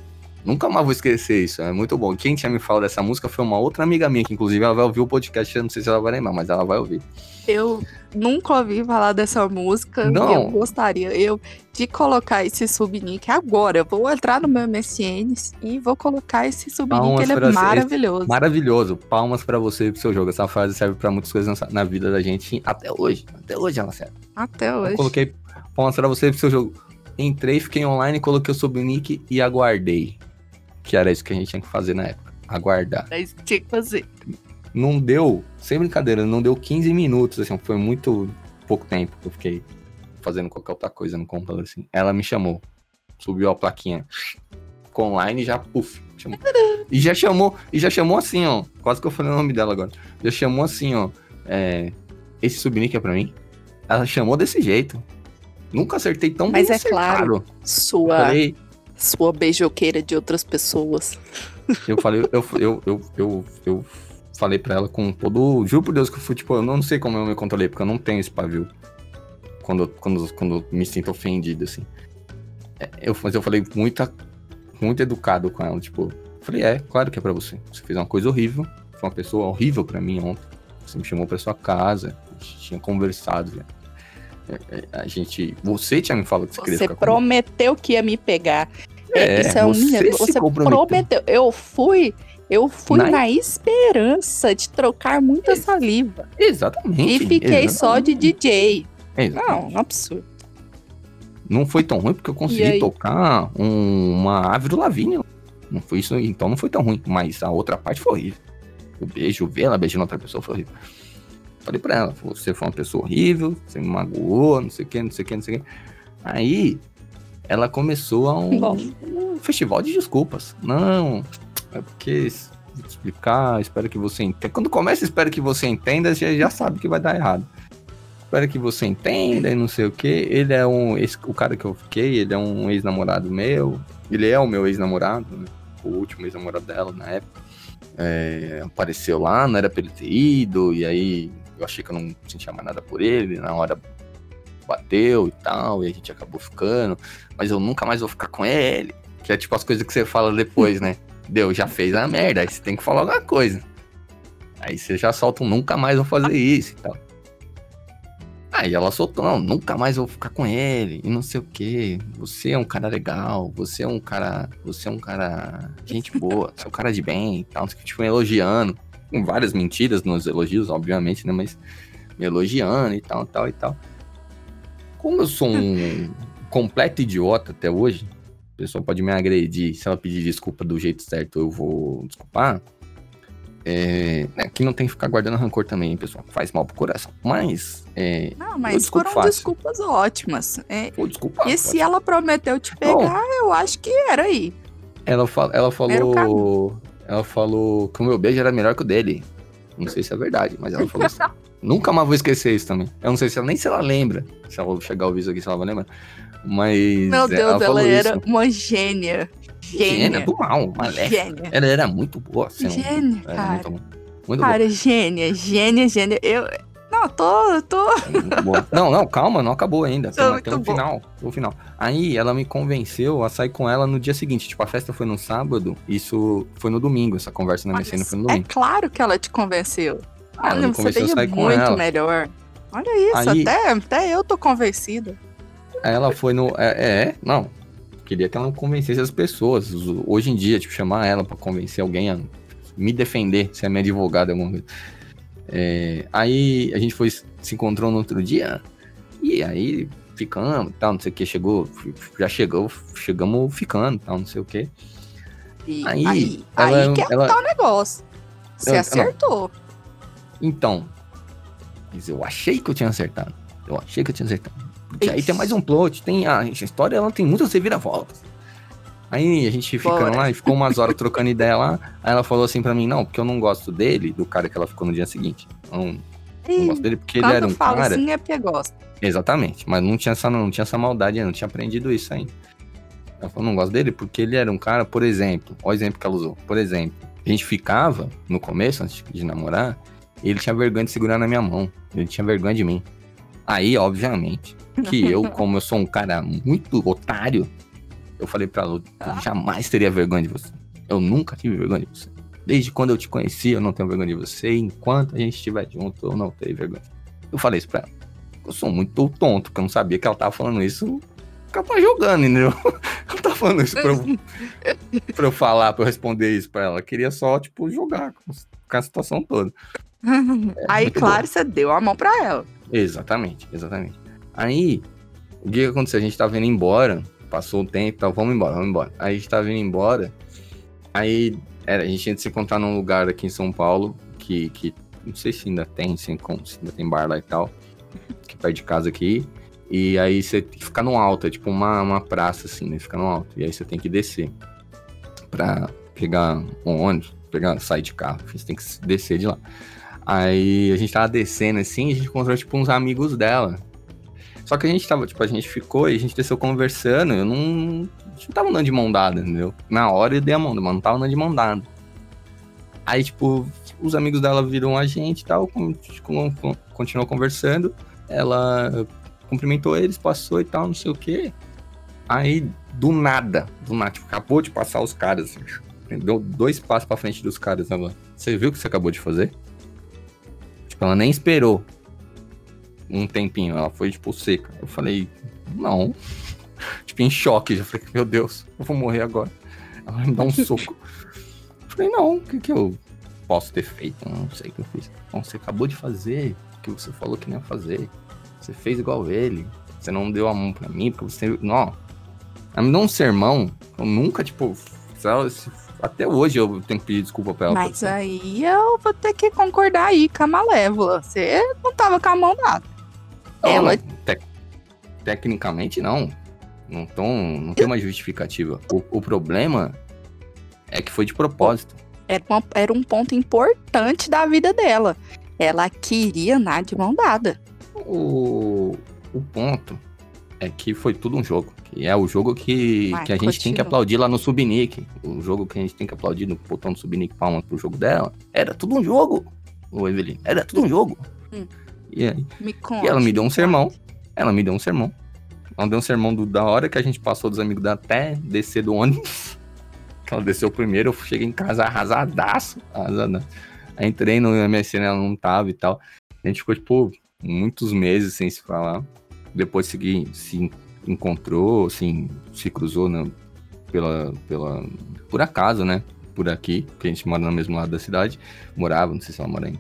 [SPEAKER 1] Nunca mais vou esquecer isso, é muito bom. Quem tinha me falado dessa música foi uma outra amiga minha, que inclusive ela vai ouvir o podcast, eu não sei se ela vai lembrar, mas ela vai ouvir.
[SPEAKER 2] Eu nunca ouvi falar dessa música.
[SPEAKER 1] Não.
[SPEAKER 2] Eu gostaria eu de colocar esse subnick agora. Eu vou entrar no meu MSN e vou colocar esse subnick, ele é maravilhoso.
[SPEAKER 1] Maravilhoso. Palmas pra você e pro seu jogo. Essa frase serve pra muitas coisas na- vida da gente até hoje. Até hoje ela serve.
[SPEAKER 2] Até
[SPEAKER 1] Eu
[SPEAKER 2] hoje.
[SPEAKER 1] coloquei palmas pra você e pro seu jogo. Entrei, fiquei online, coloquei o subnick e aguardei. Que era isso que a gente tinha que fazer na época. Aguardar.
[SPEAKER 2] É isso que tinha que fazer.
[SPEAKER 1] Não deu, sem brincadeira, não deu 15 minutos, assim, foi muito pouco tempo que eu fiquei fazendo qualquer outra coisa no computador, assim. Ela me chamou, subiu a plaquinha, ficou online e já, puf, chamou. E já chamou, e já chamou assim, ó, quase que eu falei o nome dela agora. Já chamou assim, ó, é, esse subnick é pra mim? Ela chamou desse jeito. Nunca acertei tão
[SPEAKER 2] Mas
[SPEAKER 1] bem
[SPEAKER 2] é claro. Sua,
[SPEAKER 1] Falei,
[SPEAKER 2] sua beijoqueira de outras pessoas.
[SPEAKER 1] Eu falei, eu, eu, eu, eu, eu falei pra ela com todo. Juro por Deus que eu fui, tipo, eu não sei como eu me controlei, porque eu não tenho esse pavio. Quando, quando, quando eu me sinto ofendido, assim. É, Eu, mas eu falei muita, muito educado com ela, tipo, falei, é, claro que é pra você. Você fez uma coisa horrível, foi uma pessoa horrível pra mim ontem. Você me chamou pra sua casa, a gente tinha conversado, já. É, é, A gente. Você tinha me falado que você, queria
[SPEAKER 2] Você
[SPEAKER 1] ficar comigo.
[SPEAKER 2] prometeu que ia me pegar.
[SPEAKER 1] É,
[SPEAKER 2] Isso é um
[SPEAKER 1] você
[SPEAKER 2] Você prometeu. Eu fui. Eu fui
[SPEAKER 1] Na-
[SPEAKER 2] na, esperança de trocar muita saliva.
[SPEAKER 1] Exatamente.
[SPEAKER 2] E fiquei só de DJ.
[SPEAKER 1] Exatamente.
[SPEAKER 2] Não, um absurdo.
[SPEAKER 1] Não foi tão ruim porque eu consegui tocar um- uma ave do Lavínia. Não foi isso, então não foi tão ruim. Mas a outra parte foi horrível. O beijo, ver ela beijando outra pessoa foi horrível. Falei pra ela, você foi uma pessoa horrível, você me magoou, não sei o que, não sei o que, não sei o que. Aí ela começou a um, um festival de desculpas. Não, é porque vou te explicar, espero que você entenda. Quando começa, espero que você entenda, você já sabe que vai dar errado. Espero que você entenda e não sei o que. Ele é um. Esse, o cara que eu fiquei, ele é um ex-namorado meu. Ele é o meu ex-namorado, né? O último ex-namorado dela na época. É, apareceu lá, não era pra ele ter ido, e aí eu achei que eu não sentia mais nada por ele, na hora bateu e tal, e a gente acabou ficando, mas eu nunca mais vou ficar com ele. Que é tipo as coisas que você fala depois, né? Deu, já fez a merda, aí você tem que falar alguma coisa. Aí você já solta um nunca mais vou fazer isso e tal. Aí ela soltou, não, nunca mais vou ficar com ele, e não sei o que. Você é um cara legal, você é um cara. Você é um cara. Gente boa, você é um cara de bem e tal. Tipo, me elogiando. Com várias mentiras nos elogios, obviamente, né? Mas me elogiando e tal, tal e tal. Como eu sou um completo idiota até hoje, a pessoa pode me agredir. Se ela pedir desculpa do jeito certo, eu vou desculpar. É, né, que não tem que ficar guardando rancor também, hein, pessoal. Faz mal pro coração. Mas, é,
[SPEAKER 2] Não, mas foram
[SPEAKER 1] fácil.
[SPEAKER 2] desculpas ótimas. É,
[SPEAKER 1] vou desculpar.
[SPEAKER 2] e se ela prometeu te pegar, eu acho que era aí.
[SPEAKER 1] Ela, ela falou. Ela falou que o meu beijo era melhor que o dele. Não sei se é verdade, mas ela falou isso. Nunca mais vou esquecer isso também. Eu não sei se ela nem se ela lembra. Se ela chegar ao viso aqui, se ela vai lembrar. Mas.
[SPEAKER 2] Meu
[SPEAKER 1] é,
[SPEAKER 2] Deus, ela,
[SPEAKER 1] falou
[SPEAKER 2] era uma gênia.
[SPEAKER 1] Gênia
[SPEAKER 2] Gênia.
[SPEAKER 1] do mal, maléfica.
[SPEAKER 2] Gênia.
[SPEAKER 1] Ela era muito boa. Assim,
[SPEAKER 2] Gênia, cara.
[SPEAKER 1] muito, muito boa.
[SPEAKER 2] Cara, gênia, gênia, gênia. Eu. Não, tô, tô.
[SPEAKER 1] Boa. Não, não, calma, não acabou ainda. Tem,
[SPEAKER 2] Muito
[SPEAKER 1] tem um
[SPEAKER 2] bom.
[SPEAKER 1] final. Um final. Aí ela me convenceu a sair com ela no dia seguinte. Tipo, a festa foi no sábado, isso foi no domingo. Essa conversa na cena foi no
[SPEAKER 2] é
[SPEAKER 1] domingo.
[SPEAKER 2] claro que ela te convenceu.
[SPEAKER 1] Ah,
[SPEAKER 2] Olha, você veio muito melhor. Olha isso,
[SPEAKER 1] Aí-
[SPEAKER 2] até, até eu tô convencida.
[SPEAKER 1] Aí ela foi no. É, é, não. Queria que ela convencesse as pessoas. Hoje em dia, tipo, chamar ela pra convencer alguém a me defender, ser minha advogada, alguma coisa. É, aí a gente foi, se encontrou no outro dia. E aí ficamos tal, não sei o que. Chegou, já chegou, chegamos ficando tal, não sei o que.
[SPEAKER 2] E
[SPEAKER 1] Aí,
[SPEAKER 2] aí,
[SPEAKER 1] ela-
[SPEAKER 2] aí que é
[SPEAKER 1] ela-
[SPEAKER 2] o negócio. Você
[SPEAKER 1] Ela-
[SPEAKER 2] acertou.
[SPEAKER 1] Então, mas eu achei que eu tinha acertado. Eu achei que eu tinha acertado. Porque aí tem mais um plot, tem a, a história, ela tem muitas reviravoltas. Aí a gente ficando
[SPEAKER 2] Bora.
[SPEAKER 1] lá e ficou umas horas trocando ideia lá. Aí ela falou assim pra mim, não, porque eu não gosto dele, do cara que ela ficou no dia seguinte. Não, não gosto dele porque ele era um
[SPEAKER 2] fala
[SPEAKER 1] cara.
[SPEAKER 2] assim é porque gosta.
[SPEAKER 1] Exatamente, mas não tinha essa, não tinha essa maldade, ainda, não tinha aprendido isso ainda. Ela falou, não gosto dele porque ele era um cara, por exemplo, olha o exemplo que ela usou. Por exemplo, a gente ficava, no começo, antes de namorar, ele tinha vergonha de segurar na minha mão. Ele tinha vergonha de mim. Aí, obviamente, que eu, como eu sou um cara muito otário, eu falei pra ela, eu jamais teria vergonha de você. Eu nunca tive vergonha de você. Desde quando eu te conheci, eu não tenho vergonha de você. Enquanto a gente estiver junto, eu não tenho vergonha. Eu falei isso pra ela. Eu sou muito tonto, porque eu não sabia que ela tava falando isso porque ela tava jogando, entendeu? Ela tava falando isso pra eu, pra eu falar, pra eu responder isso pra ela. Eu queria só, tipo, jogar com, com a situação toda.
[SPEAKER 2] É, Aí, claro, bom. você deu a mão pra ela.
[SPEAKER 1] Exatamente, exatamente. Aí, o que aconteceu? A gente tava indo embora, passou o tempo tal, vamos embora, vamos embora. Aí a gente tava indo embora, aí era, a gente tinha de se encontrar num lugar aqui em São Paulo, que, que não sei se ainda tem, se, ainda tem bar lá e tal, que perto de casa aqui. E aí você tem que ficar no alto, é tipo uma, uma praça assim, né? Fica no alto. E aí você tem que descer pra pegar um ônibus, pegar, sair de carro, você tem que descer de lá. Aí a gente tava descendo assim, a gente encontrou tipo uns amigos dela. Só que a gente tava, tipo, a gente ficou e a gente desceu conversando, eu não. A gente não tava andando de mão dada, entendeu? Na hora eu dei a mão, mas não tava andando de mão dada. Aí, tipo, os amigos dela viram a gente e tal, continuou conversando. Ela cumprimentou eles, passou e tal, não sei o quê. Aí, do nada, do nada, tipo, acabou de passar os caras, assim, deu dois passos pra frente dos caras, ela, você viu o que você acabou de fazer? Tipo, ela nem esperou um tempinho, ela foi, tipo, seca. Eu falei, não. tipo, em choque, já falei, meu Deus, eu vou morrer agora. Ela me dá um soco. Eu falei, não, o que que eu posso ter feito? Não sei o que eu fiz. Então, você acabou de fazer o que você falou que não ia fazer. Você fez igual ele. Você não deu a mão pra mim, porque você. Não. Ela me deu um sermão. Eu nunca, tipo. Até hoje eu tenho que pedir desculpa pra ela.
[SPEAKER 2] Mas aí eu vou ter que concordar aí com a Malévola. Você não tava com a mão nada.
[SPEAKER 1] Não, ela. Te... Tecnicamente, não. Não, tão, não tem uma justificativa. O, o problema é que foi de propósito.
[SPEAKER 2] Era, uma, era um ponto importante da vida dela. Ela queria andar de mão dada
[SPEAKER 1] o, o ponto é que foi tudo um jogo. Que é o jogo que, Vai, que a gente continua. tem que aplaudir lá no Subnick. O jogo que a gente tem que aplaudir no botão do Subnick palma pro jogo dela. Era tudo um jogo, o Evelyn. Era tudo um jogo. Hum. E aí?
[SPEAKER 2] e
[SPEAKER 1] ela me deu um sermão. Ela me deu um sermão. Ela deu um sermão do, da hora que a gente passou dos amigos dela até descer do ônibus. Ela desceu primeiro, eu cheguei em casa arrasadaço. arrasadaço. Aí entrei no MSN, ela não tava e tal. A gente ficou, tipo, muitos meses sem se falar. Depois se, se encontrou, assim, se cruzou né, pela, pela, por acaso, né? Por aqui, porque a gente mora no mesmo lado da cidade. Morava, não sei se ela mora ainda.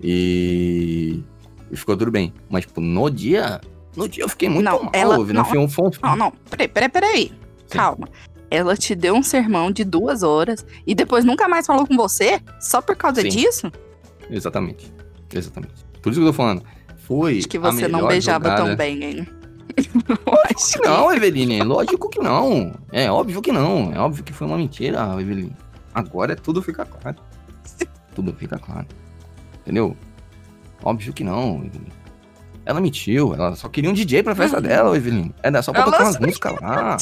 [SPEAKER 1] E, e ficou tudo bem. Mas, tipo, no dia, no dia eu fiquei muito
[SPEAKER 2] não,
[SPEAKER 1] mal.
[SPEAKER 2] Ela,
[SPEAKER 1] não,
[SPEAKER 2] não, um não, não, peraí, peraí, peraí. Calma. Ela te deu um sermão de duas horas e depois nunca mais falou com você? Só por causa Sim. disso?
[SPEAKER 1] Exatamente. Exatamente. Por isso que eu tô falando foi.
[SPEAKER 2] Acho que você não beijava jogada. tão bem, hein?
[SPEAKER 1] Acho que não, Eveline. Lógico que não. É óbvio que não. É óbvio que foi uma mentira, Eveline. Agora tudo fica claro. tudo fica claro. Entendeu? Óbvio que não. Ela mentiu. Ela só queria um DJ pra festa dela, Eveline. Era só pra ela tocar umas músicas lá.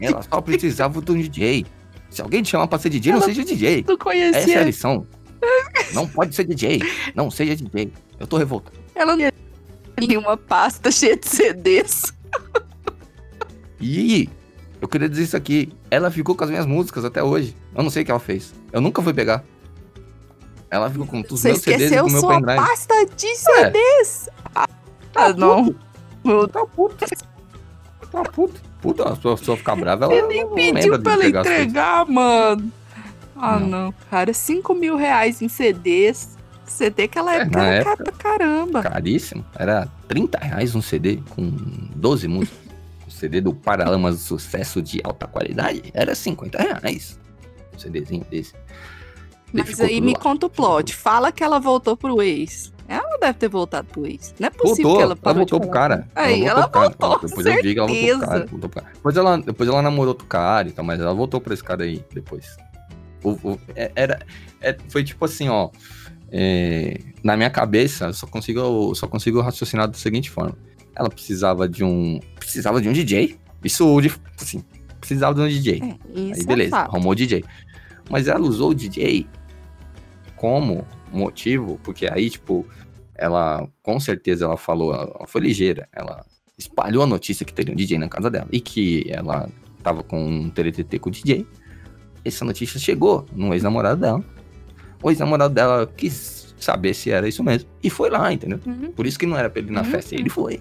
[SPEAKER 1] Ela só precisava de um DJ. Se alguém te chamar pra ser DJ, ela não seja DJ.
[SPEAKER 2] Tu conhecia.
[SPEAKER 1] Essa é a lição. Não pode ser DJ. Não seja DJ. Eu tô revoltado.
[SPEAKER 2] Ela tinha uma pasta cheia de CDs.
[SPEAKER 1] E eu queria dizer isso aqui. Ela ficou com as minhas músicas até hoje. Eu não sei o que ela fez. Eu nunca fui pegar. Ela ficou com os Você meus CDs e com o meu pendrive.
[SPEAKER 2] pasta de CDs? É. Ah, tá não.
[SPEAKER 1] Tá puto. Tá puto. Puta, a pessoa ficar brava, ela
[SPEAKER 2] Ele nem pediu pra ela entregar, mano. Ah, não, não cara. 5 mil reais em CDs. CD que ela é, época era época, pra caramba.
[SPEAKER 1] Caríssimo. Era 30 reais um CD com 12 músicas. o CD do Paralamas do Sucesso de alta qualidade era 50 reais. Um CDzinho desse.
[SPEAKER 2] Mas aí me lá. conta o plot. Fala que ela voltou pro ex. Ela deve ter voltado pro ex. Não é possível
[SPEAKER 1] voltou,
[SPEAKER 2] que ela
[SPEAKER 1] parou Ela voltou pro cara.
[SPEAKER 2] Aí, ela voltou, ela voltou
[SPEAKER 1] Depois eu que ela voltou pro cara. Voltou pro cara. Depois, ela, depois ela namorou outro cara e tal, mas ela voltou pra esse cara aí depois. O, o, é, era, é, foi tipo assim, ó. É, na minha cabeça, eu só consigo, só consigo raciocinar da seguinte forma. Ela precisava de um. Precisava de um DJ. Isso, assim, precisava de um DJ. É, Aí é beleza, é arrumou o DJ. Mas ela usou o DJ como motivo, porque aí, tipo, ela, com certeza, ela falou, ela foi ligeira. Ela espalhou a notícia que teria um DJ na casa dela e que ela tava com um TTT com o DJ. Essa notícia chegou no ex-namorado dela. O ex-namorado dela quis saber se era isso mesmo e foi lá, entendeu?
[SPEAKER 2] Uhum.
[SPEAKER 1] Por isso que não era pra ele ir na
[SPEAKER 2] Uhum.
[SPEAKER 1] festa, ele foi.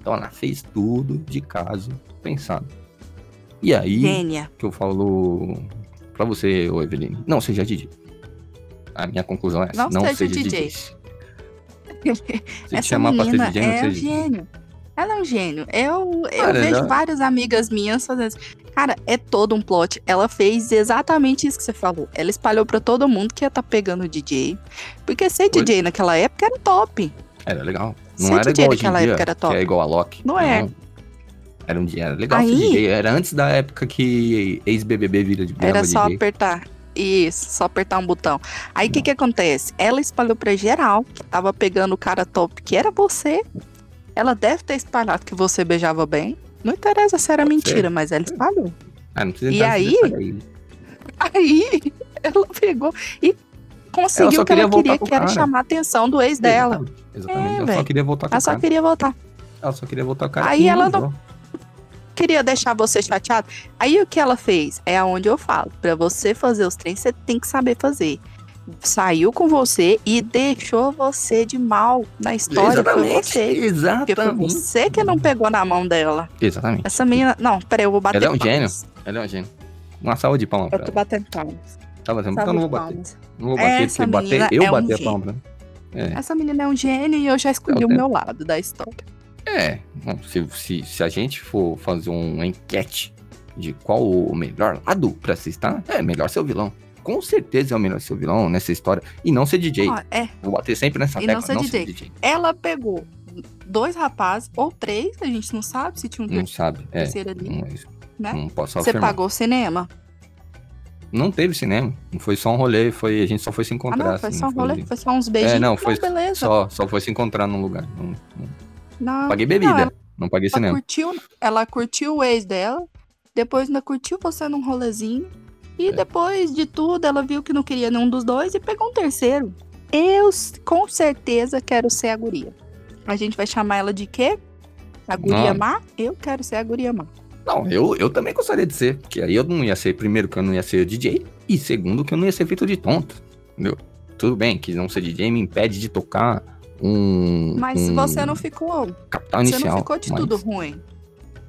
[SPEAKER 1] Então ela fez tudo de caso pensado. E aí,
[SPEAKER 2] Gênia.
[SPEAKER 1] que eu falo pra você, ô Eveline, não seja DJ. A minha conclusão é essa,
[SPEAKER 2] Não
[SPEAKER 1] não,
[SPEAKER 2] seja
[SPEAKER 1] seja,
[SPEAKER 2] DJ.
[SPEAKER 1] DJ. Se
[SPEAKER 2] Essa
[SPEAKER 1] chamar pra ser DJ, não
[SPEAKER 2] é um
[SPEAKER 1] seja DJ.
[SPEAKER 2] gênio. Ela é um gênio. Eu, eu
[SPEAKER 1] Cara,
[SPEAKER 2] vejo
[SPEAKER 1] ela-
[SPEAKER 2] várias amigas minhas fazendo. Cara, é todo um plot. Ela fez exatamente isso que você falou. Ela espalhou pra todo mundo que ia estar pegando DJ. Porque ser
[SPEAKER 1] Foi.
[SPEAKER 2] DJ naquela época era top.
[SPEAKER 1] Era legal. Não
[SPEAKER 2] Ser
[SPEAKER 1] era
[SPEAKER 2] DJ
[SPEAKER 1] igual
[SPEAKER 2] naquela
[SPEAKER 1] dia,
[SPEAKER 2] época era top.
[SPEAKER 1] que é igual a Loki.
[SPEAKER 2] Não é.
[SPEAKER 1] Era um dia, era legal
[SPEAKER 2] Aí-
[SPEAKER 1] ser DJ. Era antes da época que ex-BBB vira de
[SPEAKER 2] Era só
[SPEAKER 1] DJ.
[SPEAKER 2] apertar. Isso, só apertar um botão. Aí o que que acontece? Ela espalhou pra geral que tava pegando o cara top, que era você. Ela deve ter espalhado que você beijava bem. Não interessa se era
[SPEAKER 1] Pode
[SPEAKER 2] mentira,
[SPEAKER 1] ser.
[SPEAKER 2] mas ela espalhou.
[SPEAKER 1] Ah, não precisa
[SPEAKER 2] E aí?
[SPEAKER 1] aí.
[SPEAKER 2] Ela pegou e
[SPEAKER 1] Ela
[SPEAKER 2] conseguiu
[SPEAKER 1] só
[SPEAKER 2] o que ela
[SPEAKER 1] queria
[SPEAKER 2] que era chamar a atenção do ex dela.
[SPEAKER 1] Exatamente.
[SPEAKER 2] É,
[SPEAKER 1] ela só
[SPEAKER 2] velho.
[SPEAKER 1] queria voltar com
[SPEAKER 2] Ela
[SPEAKER 1] o
[SPEAKER 2] só
[SPEAKER 1] cara.
[SPEAKER 2] queria voltar.
[SPEAKER 1] Ela só queria voltar com o cara.
[SPEAKER 2] Aí ela
[SPEAKER 1] usou.
[SPEAKER 2] Queria deixar você chateado. Aí o que ela fez? É aonde eu falo. Pra você fazer os trens, você tem que saber fazer. Saiu com você e deixou você de mal na história. Foi
[SPEAKER 1] Exatamente.
[SPEAKER 2] você. Porque foi
[SPEAKER 1] Exatamente.
[SPEAKER 2] você que não pegou na mão dela.
[SPEAKER 1] Exatamente.
[SPEAKER 2] Essa menina. Não, peraí, eu vou bater
[SPEAKER 1] Ela é um
[SPEAKER 2] palmas.
[SPEAKER 1] Ela é um gênio. Uma salva de palmas
[SPEAKER 2] Eu tô
[SPEAKER 1] ela.
[SPEAKER 2] batendo palmas.
[SPEAKER 1] Tá batendo? Então não vou bater.
[SPEAKER 2] palmas.
[SPEAKER 1] Não vou bater,
[SPEAKER 2] Essa
[SPEAKER 1] porque bater, eu
[SPEAKER 2] é um
[SPEAKER 1] bater a
[SPEAKER 2] gênio.
[SPEAKER 1] palma. né? É.
[SPEAKER 2] Essa menina é um gênio e eu já escolhi
[SPEAKER 1] É o
[SPEAKER 2] o meu lado da história.
[SPEAKER 1] É, se, se, se a gente for fazer uma enquete de qual o melhor lado pra se estar, é melhor ser o vilão. Com certeza é o melhor ser o vilão nessa história. E não ser DJ.
[SPEAKER 2] Ó, é,
[SPEAKER 1] Vou bater sempre nessa
[SPEAKER 2] E
[SPEAKER 1] tecla,
[SPEAKER 2] não ser DJ. ela pegou dois rapazes, ou três, a gente não sabe se tinha um
[SPEAKER 1] Não sabe. É,
[SPEAKER 2] ali.
[SPEAKER 1] não,
[SPEAKER 2] né?
[SPEAKER 1] não posso
[SPEAKER 2] Você
[SPEAKER 1] afirmar.
[SPEAKER 2] pagou o cinema?
[SPEAKER 1] Não teve cinema. Não foi só um rolê, foi, a gente só foi se
[SPEAKER 2] Ah,
[SPEAKER 1] encontrar.
[SPEAKER 2] não, foi
[SPEAKER 1] assim,
[SPEAKER 2] só um
[SPEAKER 1] foi-
[SPEAKER 2] rolê, foi só uns beijinhos.
[SPEAKER 1] É, não, foi
[SPEAKER 2] beleza.
[SPEAKER 1] Só, só foi se encontrar num lugar. Não, não-
[SPEAKER 2] Não,
[SPEAKER 1] paguei
[SPEAKER 2] não,
[SPEAKER 1] bebida,
[SPEAKER 2] ela,
[SPEAKER 1] não paguei
[SPEAKER 2] ela
[SPEAKER 1] cinema.
[SPEAKER 2] curtiu, ela curtiu o ex dela, depois ainda curtiu você num rolezinho. E
[SPEAKER 1] É.
[SPEAKER 2] depois de tudo, ela viu que não queria nenhum dos dois e pegou um terceiro. Eu com certeza quero ser a guria. A gente vai chamar ela de quê? A guria
[SPEAKER 1] Não.
[SPEAKER 2] má? Eu quero ser a guria má.
[SPEAKER 1] Não, eu, eu também gostaria de ser, porque aí eu não ia ser, primeiro, que eu não ia ser DJ, e segundo, que eu não ia ser feito de tonto, entendeu? Tudo bem que não ser DJ me impede de tocar um.
[SPEAKER 2] Mas
[SPEAKER 1] um
[SPEAKER 2] você não ficou.
[SPEAKER 1] Capital
[SPEAKER 2] Você
[SPEAKER 1] inicial.
[SPEAKER 2] não ficou de
[SPEAKER 1] mas
[SPEAKER 2] tudo ruim.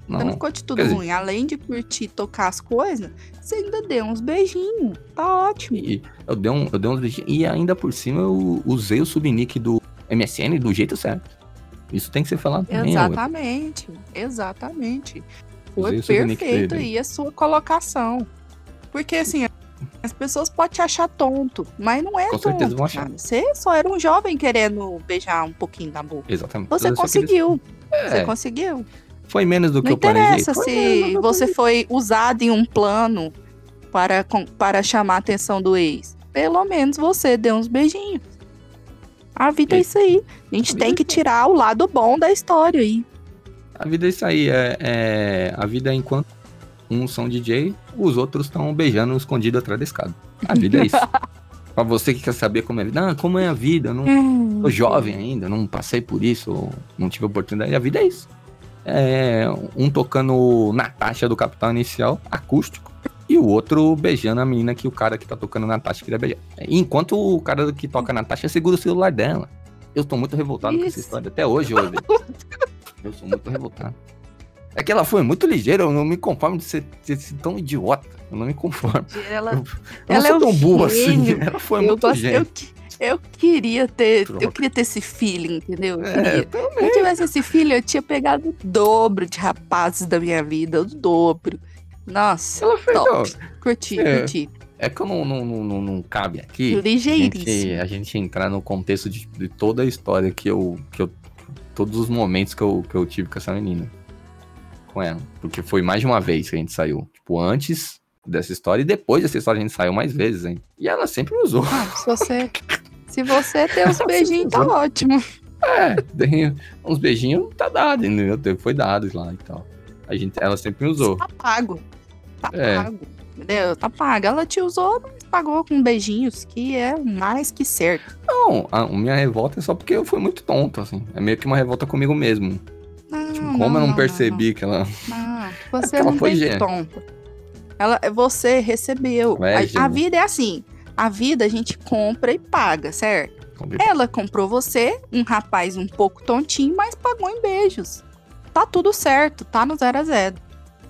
[SPEAKER 1] Não,
[SPEAKER 2] Você não ficou de tudo
[SPEAKER 1] dizer-
[SPEAKER 2] ruim. Além de curtir tocar as coisas, você ainda deu uns beijinhos. Tá ótimo.
[SPEAKER 1] E eu dei, um, eu dei uns beijinhos, e ainda por cima eu usei o subnick do MSN do jeito certo. Isso tem que ser falado também. eu-
[SPEAKER 2] Exatamente. Exatamente. Foi perfeito aí a sua colocação. Porque assim, as pessoas podem te achar tonto, mas não é
[SPEAKER 1] Com
[SPEAKER 2] tonto.
[SPEAKER 1] certeza vão achar.
[SPEAKER 2] cara. Você só era um jovem querendo beijar um pouquinho da boca.
[SPEAKER 1] Exatamente.
[SPEAKER 2] Você conseguiu. Você
[SPEAKER 1] É,
[SPEAKER 2] conseguiu.
[SPEAKER 1] foi menos do que
[SPEAKER 2] Não
[SPEAKER 1] eu planejei.
[SPEAKER 2] interessa
[SPEAKER 1] Foi menos do
[SPEAKER 2] se
[SPEAKER 1] eu
[SPEAKER 2] você foi usado em um plano para, para chamar a atenção do ex. Pelo menos você deu uns beijinhos. A vida é
[SPEAKER 1] E-
[SPEAKER 2] isso aí. A gente
[SPEAKER 1] a
[SPEAKER 2] tem
[SPEAKER 1] vida
[SPEAKER 2] que tirar o lado bom da história aí.
[SPEAKER 1] A vida é isso aí, é, é- a vida é enquanto uns são DJ, os outros estão beijando escondido atrás da escada. A vida é isso. pra você que quer saber como é a vida, ah, como é a vida, não sou jovem ainda, não passei por isso, não tive oportunidade, a vida é isso. É, um tocando Natasha do Capital Inicial, acústico, e o outro beijando a menina que o cara que tá tocando Natasha queria beijar. Enquanto o cara que toca Natasha segura o celular dela. Eu tô muito revoltado com essa
[SPEAKER 2] Isso.
[SPEAKER 1] história até hoje, hoje. Eu sou muito revoltado. É que ela foi muito ligeira, eu não me conformo de ser, de ser tão idiota. Eu não me conformo.
[SPEAKER 2] Ela,
[SPEAKER 1] Eu, eu
[SPEAKER 2] Ela
[SPEAKER 1] não
[SPEAKER 2] é
[SPEAKER 1] sou
[SPEAKER 2] um
[SPEAKER 1] tão burro assim. Ela foi
[SPEAKER 2] eu,
[SPEAKER 1] muito
[SPEAKER 2] gosto, eu, eu queria ter.
[SPEAKER 1] Troca.
[SPEAKER 2] Eu queria ter esse feeling, entendeu? Eu
[SPEAKER 1] É,
[SPEAKER 2] queria.
[SPEAKER 1] eu também.
[SPEAKER 2] Se eu tivesse esse filho, eu tinha pegado o dobro de rapazes da minha vida. O dobro. Nossa,
[SPEAKER 1] Ela fez,
[SPEAKER 2] top.
[SPEAKER 1] ó,
[SPEAKER 2] curti,
[SPEAKER 1] É.
[SPEAKER 2] curti.
[SPEAKER 1] É que eu não, não, não, não, não cabe aqui a gente,
[SPEAKER 2] Ligeiríssimo.
[SPEAKER 1] a gente entrar no contexto de, de toda a história que eu, que eu. Todos os momentos que eu, que eu tive com essa menina. Com ela. Porque foi mais de uma vez que a gente saiu. Tipo, antes dessa história e depois dessa história a gente saiu mais vezes, hein? E ela sempre usou.
[SPEAKER 2] Ah, se você, se você tem uns beijinhos, tá ótimo.
[SPEAKER 1] É, tem uns beijinhos, tá dado, entendeu? Foi dados lá e tal. A gente, ela sempre usou.
[SPEAKER 2] Tá pago. Tá
[SPEAKER 1] É.
[SPEAKER 2] pago. Entendeu? Tá pago. Ela te usou, mas pagou com beijinhos, que é mais que certo.
[SPEAKER 1] Não, a minha revolta é só porque eu fui muito tonto, assim. É meio que uma revolta comigo mesmo.
[SPEAKER 2] Não,
[SPEAKER 1] Tipo, como eu não percebi que ela.
[SPEAKER 2] Não, não. Você
[SPEAKER 1] ela
[SPEAKER 2] não
[SPEAKER 1] foi
[SPEAKER 2] tonta. Ela, você recebeu.
[SPEAKER 1] É,
[SPEAKER 2] a, a vida é assim. A vida a gente compra e paga, certo? Ela comprou você, um rapaz um pouco tontinho, mas pagou em beijos. Tá tudo certo, tá no zero a zero.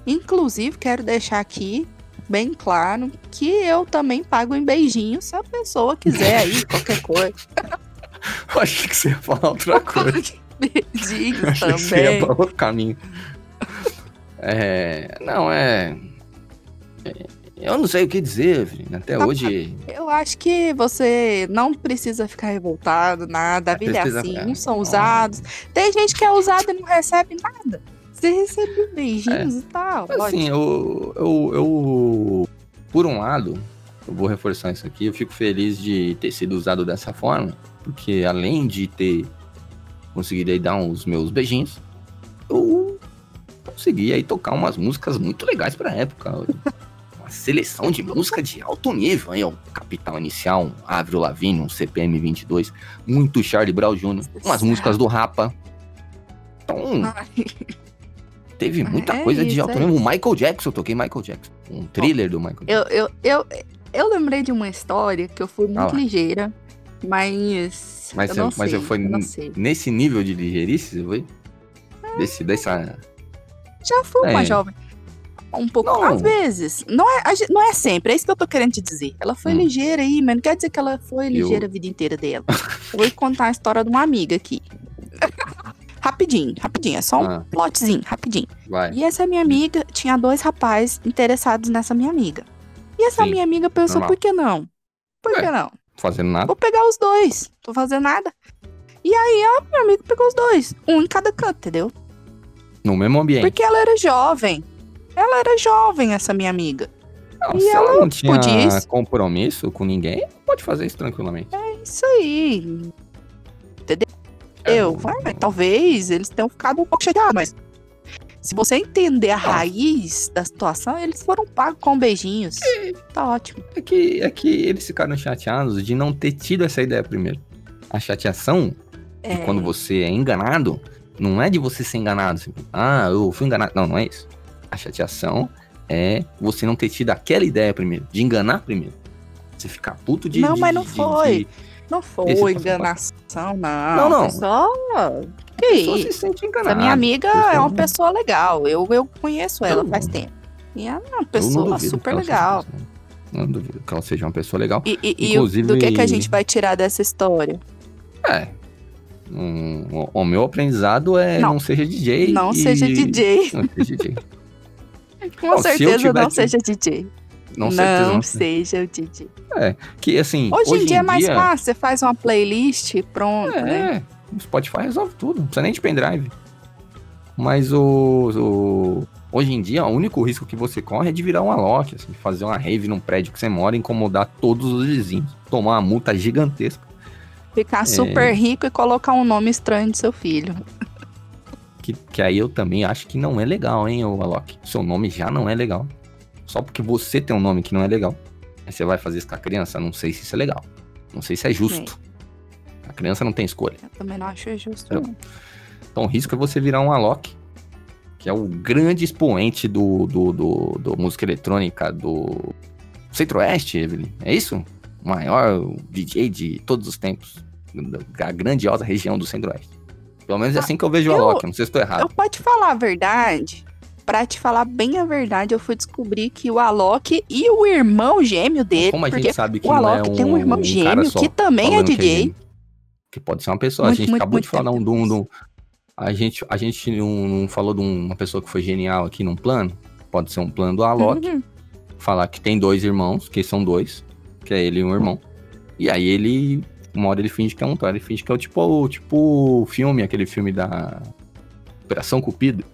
[SPEAKER 2] Inclusive, quero deixar aqui bem claro que eu também pago em beijinhos se a pessoa quiser aí, qualquer coisa.
[SPEAKER 1] Eu achei que você ia falar outra coisa. Eu achei que ia
[SPEAKER 2] também.
[SPEAKER 1] pra outro caminho. É. Não, é. é, Eu não sei o que dizer, Evelyn. Até
[SPEAKER 2] Não,
[SPEAKER 1] hoje.
[SPEAKER 2] Eu acho que você não precisa ficar revoltado, nada. A vida é
[SPEAKER 1] Precisa-
[SPEAKER 2] assim,
[SPEAKER 1] é,
[SPEAKER 2] uns são usados. Tem gente que é usada e não recebe nada. Você recebe beijinhos e tal.
[SPEAKER 1] Assim, eu, eu, eu. Por um lado, eu vou reforçar isso aqui. Eu fico feliz de ter sido usado dessa forma. Porque além de ter conseguido aí dar uns meus beijinhos, eu consegui aí tocar umas músicas muito legais pra época. Uma seleção de música de alto nível, aí, ó. Capital Inicial, um Avril Lavigne, um CPM 22, muito Charlie Brown Jr., umas músicas do Rapa. Então, teve muita
[SPEAKER 2] É
[SPEAKER 1] coisa de
[SPEAKER 2] isso,
[SPEAKER 1] alto
[SPEAKER 2] é
[SPEAKER 1] nível. O Michael Jackson, eu toquei Michael Jackson. Um thriller do Michael Jackson.
[SPEAKER 2] Eu, eu, eu, eu lembrei de uma história que eu fui muito
[SPEAKER 1] Fala.
[SPEAKER 2] ligeira, mas.
[SPEAKER 1] Mas
[SPEAKER 2] eu não
[SPEAKER 1] mas
[SPEAKER 2] sei,
[SPEAKER 1] foi
[SPEAKER 2] eu sei.
[SPEAKER 1] Nesse nível de ligeirice, foi? Desse, dessa.
[SPEAKER 2] Já fui uma
[SPEAKER 1] É.
[SPEAKER 2] jovem. Um pouco.
[SPEAKER 1] Não.
[SPEAKER 2] Às vezes. Não é, não é sempre, é isso que eu tô querendo te dizer. Ela foi
[SPEAKER 1] Hum.
[SPEAKER 2] ligeira aí, mas não quer dizer que ela foi ligeira a vida inteira dela. eu vou contar a história de uma amiga aqui. rapidinho, rapidinho. É só um
[SPEAKER 1] Ah.
[SPEAKER 2] plotzinho, rapidinho.
[SPEAKER 1] Vai.
[SPEAKER 2] E essa minha amiga tinha dois rapazes interessados nessa minha amiga. E essa
[SPEAKER 1] Sim,
[SPEAKER 2] minha amiga pensou,
[SPEAKER 1] normal.
[SPEAKER 2] por que não? Por
[SPEAKER 1] É.
[SPEAKER 2] que não?
[SPEAKER 1] Fazendo nada.
[SPEAKER 2] Vou pegar os dois. Tô fazendo nada. E aí a minha amiga pegou os dois. Um em cada canto, entendeu?
[SPEAKER 1] No mesmo ambiente.
[SPEAKER 2] Porque ela era jovem. Ela era jovem, essa minha amiga.
[SPEAKER 1] Não,
[SPEAKER 2] e
[SPEAKER 1] se ela
[SPEAKER 2] ela
[SPEAKER 1] não tinha
[SPEAKER 2] podia isso.
[SPEAKER 1] compromisso com ninguém, pode fazer isso tranquilamente.
[SPEAKER 2] É isso aí.
[SPEAKER 1] É,
[SPEAKER 2] Eu, vai, talvez eles tenham ficado um pouco chateados, mas se você entender a raiz da situação, eles foram pagos com beijinhos. Tá ótimo.
[SPEAKER 1] É que, é que eles ficaram chateados de não ter tido essa ideia primeiro. A chateação
[SPEAKER 2] É,
[SPEAKER 1] quando você é enganado, não é de você ser enganado. assim, ah, eu fui enganado. Não, não é isso. A chateação é você não ter tido aquela ideia primeiro, de enganar primeiro. Você ficar puto de.
[SPEAKER 2] Não,
[SPEAKER 1] de-
[SPEAKER 2] mas não
[SPEAKER 1] de-
[SPEAKER 2] foi.
[SPEAKER 1] de-
[SPEAKER 2] Não foi enganação, não.
[SPEAKER 1] Não, não.
[SPEAKER 2] Só.
[SPEAKER 1] A
[SPEAKER 2] Que
[SPEAKER 1] pessoa se
[SPEAKER 2] isso?
[SPEAKER 1] sente enganada.
[SPEAKER 2] Essa minha amiga
[SPEAKER 1] pessoa
[SPEAKER 2] é uma
[SPEAKER 1] não-
[SPEAKER 2] pessoa legal. Eu, eu conheço ela
[SPEAKER 1] Eu-
[SPEAKER 2] faz tempo. E ela é uma
[SPEAKER 1] não
[SPEAKER 2] pessoa super
[SPEAKER 1] seja
[SPEAKER 2] legal.
[SPEAKER 1] pessoa- Não duvido que ela seja uma pessoa legal.
[SPEAKER 2] E, e- e
[SPEAKER 1] Inclusive-
[SPEAKER 2] do que, que a gente vai tirar dessa história?
[SPEAKER 1] É. Um- o, meu aprendizado é não,
[SPEAKER 2] Não.
[SPEAKER 1] seja DJ.
[SPEAKER 2] Não
[SPEAKER 1] e-
[SPEAKER 2] seja DJ.
[SPEAKER 1] Não seja DJ.
[SPEAKER 2] Com
[SPEAKER 1] Não, se
[SPEAKER 2] certeza não
[SPEAKER 1] tivesse-
[SPEAKER 2] seja DJ.
[SPEAKER 1] Não,
[SPEAKER 2] Não,
[SPEAKER 1] certeza, não
[SPEAKER 2] seja o DJ.
[SPEAKER 1] Que assim.
[SPEAKER 2] Hoje, em dia é mais fácil. Você faz uma playlist e pronto, né?
[SPEAKER 1] O Spotify resolve tudo, não precisa nem de pendrive. Mas o, o- Hoje em dia, o único risco que você corre é de virar um Alok, assim, fazer uma rave num prédio que você mora e incomodar todos os vizinhos. Tomar uma multa gigantesca.
[SPEAKER 2] Ficar
[SPEAKER 1] É.
[SPEAKER 2] super rico e colocar um nome estranho do seu filho.
[SPEAKER 1] Que, que aí eu também acho que não é legal, hein, o Alok. Seu nome já não é legal. Só porque você tem um nome que não é legal. Aí você vai fazer isso com a criança? Não sei se isso é legal. Não sei se é justo. A criança não tem escolha.
[SPEAKER 2] Eu também não acho justo. Não.
[SPEAKER 1] Então o risco é você virar um Alok, que é o grande expoente do, do, do, do música eletrônica do Centro-Oeste, Evelyn. É isso? O maior DJ de todos os tempos. Da grandiosa região do Centro-Oeste. Pelo menos é assim que eu vejo o
[SPEAKER 2] eu-
[SPEAKER 1] Alok, não sei se estou errado.
[SPEAKER 2] Eu pode falar a verdade. Pra te falar bem a verdade, eu fui descobrir que o Alok e o irmão gêmeo dele.
[SPEAKER 1] Como a gente sabe que
[SPEAKER 2] o
[SPEAKER 1] é
[SPEAKER 2] Alok
[SPEAKER 1] um,
[SPEAKER 2] tem um irmão gêmeo que também é DJ.
[SPEAKER 1] Que pode ser uma pessoa.
[SPEAKER 2] Muito,
[SPEAKER 1] a gente
[SPEAKER 2] muito,
[SPEAKER 1] acabou de
[SPEAKER 2] muito
[SPEAKER 1] falar um, de um, de um-. A gente, a gente não, não falou de um, uma pessoa que foi genial aqui num plano. Pode ser um plano do Alok.
[SPEAKER 2] Uhum.
[SPEAKER 1] falar que tem dois irmãos, que são dois, que é ele e um irmão. E aí ele, uma hora ele finge que é um, hora ele finge que é o tipo, o tipo filme, aquele filme da Operação Cupido,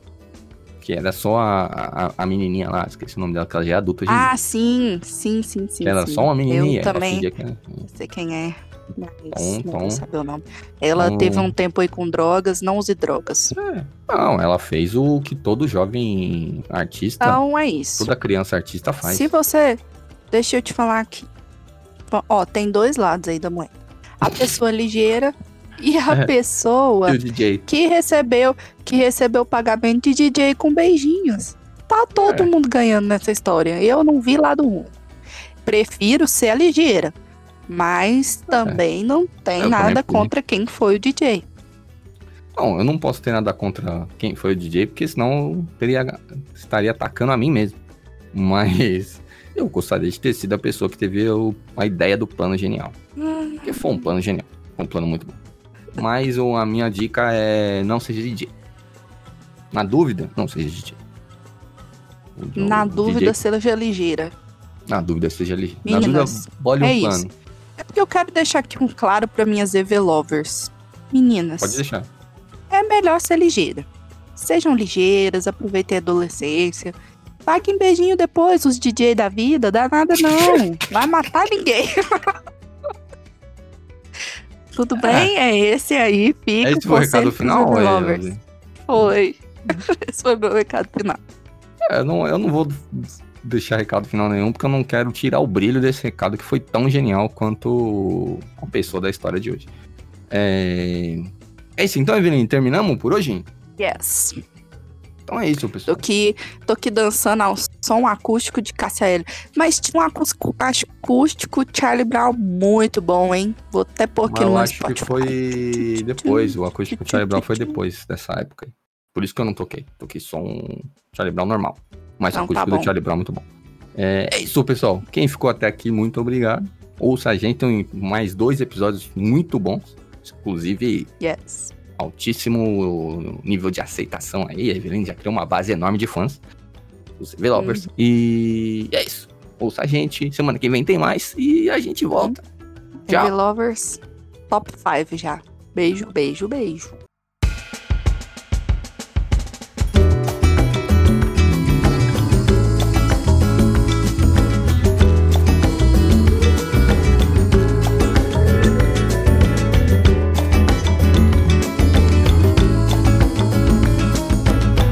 [SPEAKER 1] que era só a, a, a menininha lá, esqueci o nome dela, que ela já é adulta
[SPEAKER 2] Ah, sim, sim, sim, sim.
[SPEAKER 1] Era
[SPEAKER 2] sim.
[SPEAKER 1] só uma menininha,
[SPEAKER 2] Eu
[SPEAKER 1] ela
[SPEAKER 2] também
[SPEAKER 1] que era-
[SPEAKER 2] não sei quem é. Mas
[SPEAKER 1] Tom,
[SPEAKER 2] não
[SPEAKER 1] Tom.
[SPEAKER 2] saber o nome. Ela
[SPEAKER 1] Tom.
[SPEAKER 2] teve um tempo aí com drogas, não use drogas.
[SPEAKER 1] É. Não, ela fez o que todo jovem artista,
[SPEAKER 2] Então é isso.
[SPEAKER 1] toda criança artista faz.
[SPEAKER 2] Se você. Deixa eu te falar aqui. Ó, tem dois lados aí da moeda. a pessoa ligeira e a
[SPEAKER 1] É.
[SPEAKER 2] pessoa
[SPEAKER 1] E
[SPEAKER 2] que recebeu que recebeu o pagamento de DJ com beijinhos. Tá todo
[SPEAKER 1] É.
[SPEAKER 2] mundo ganhando nessa história. Eu não vi lado ruim. Prefiro ser a ligeira, mas também não tem
[SPEAKER 1] É. Eu
[SPEAKER 2] nada contra quem foi o DJ.
[SPEAKER 1] Não, eu não posso ter nada contra quem foi o DJ, porque senão eu teria, estaria atacando a mim mesmo. Mas eu gostaria de ter sido a pessoa que teve o- a ideia do plano genial. Porque foi um plano genial. Foi um plano muito bom. Mas o- a minha dica é não seja DJ. Na dúvida, não seja DJ. O-
[SPEAKER 2] Na dúvida,
[SPEAKER 1] DJ
[SPEAKER 2] seja ligeira.
[SPEAKER 1] na dúvida, seja. Na
[SPEAKER 2] Meninas,
[SPEAKER 1] dúvida, bole um
[SPEAKER 2] é
[SPEAKER 1] plano.
[SPEAKER 2] isso. É porque eu quero deixar aqui um claro para minhas EV lovers. Meninas,
[SPEAKER 1] Pode deixar.
[SPEAKER 2] é melhor ser ligeira. Sejam ligeiras, aproveitem a adolescência. Paguem beijinho depois, os DJ da vida, dá nada não. Vai matar ninguém. Tudo bem? É esse aí, fica
[SPEAKER 1] Esse foi o recado final?
[SPEAKER 2] EV
[SPEAKER 1] é?
[SPEAKER 2] Foi. Esse foi meu recado final.
[SPEAKER 1] É, não, eu não vou deixar recado final nenhum, porque eu não quero tirar o brilho desse recado que foi tão genial quanto a pessoa da história de hoje. É, é isso, então, Evelyn, terminamos por hoje?
[SPEAKER 2] Yes.
[SPEAKER 1] Então é isso,
[SPEAKER 2] Tô
[SPEAKER 1] pessoal.
[SPEAKER 2] aqui, tô aqui dançando ao som acústico de Cássia Eller. Mas tinha um acústico, acústico Charlie Brown muito bom, hein? Vou até pôr aqui no
[SPEAKER 1] acho que
[SPEAKER 2] Spotify.
[SPEAKER 1] foi depois, o acústico Charlie Brown foi depois dessa época. Por isso que eu não toquei. Toquei só um Charlie Brown normal. Mas o
[SPEAKER 2] Então tá
[SPEAKER 1] acústico do
[SPEAKER 2] bom.
[SPEAKER 1] Charlie Brown é muito bom. É, é isso, pessoal. Quem ficou até aqui, muito obrigado. Ouça a gente, tem mais dois episódios muito bons. Inclusive,
[SPEAKER 2] Yes.
[SPEAKER 1] altíssimo nível de aceitação aí. A Evelyn já criou uma base enorme de fãs. Os developers. E é isso. Ouça a gente. Semana que vem tem mais. E a gente volta. Tchau.
[SPEAKER 2] Heavy Lovers, top 5 já. Beijo, beijo, beijo.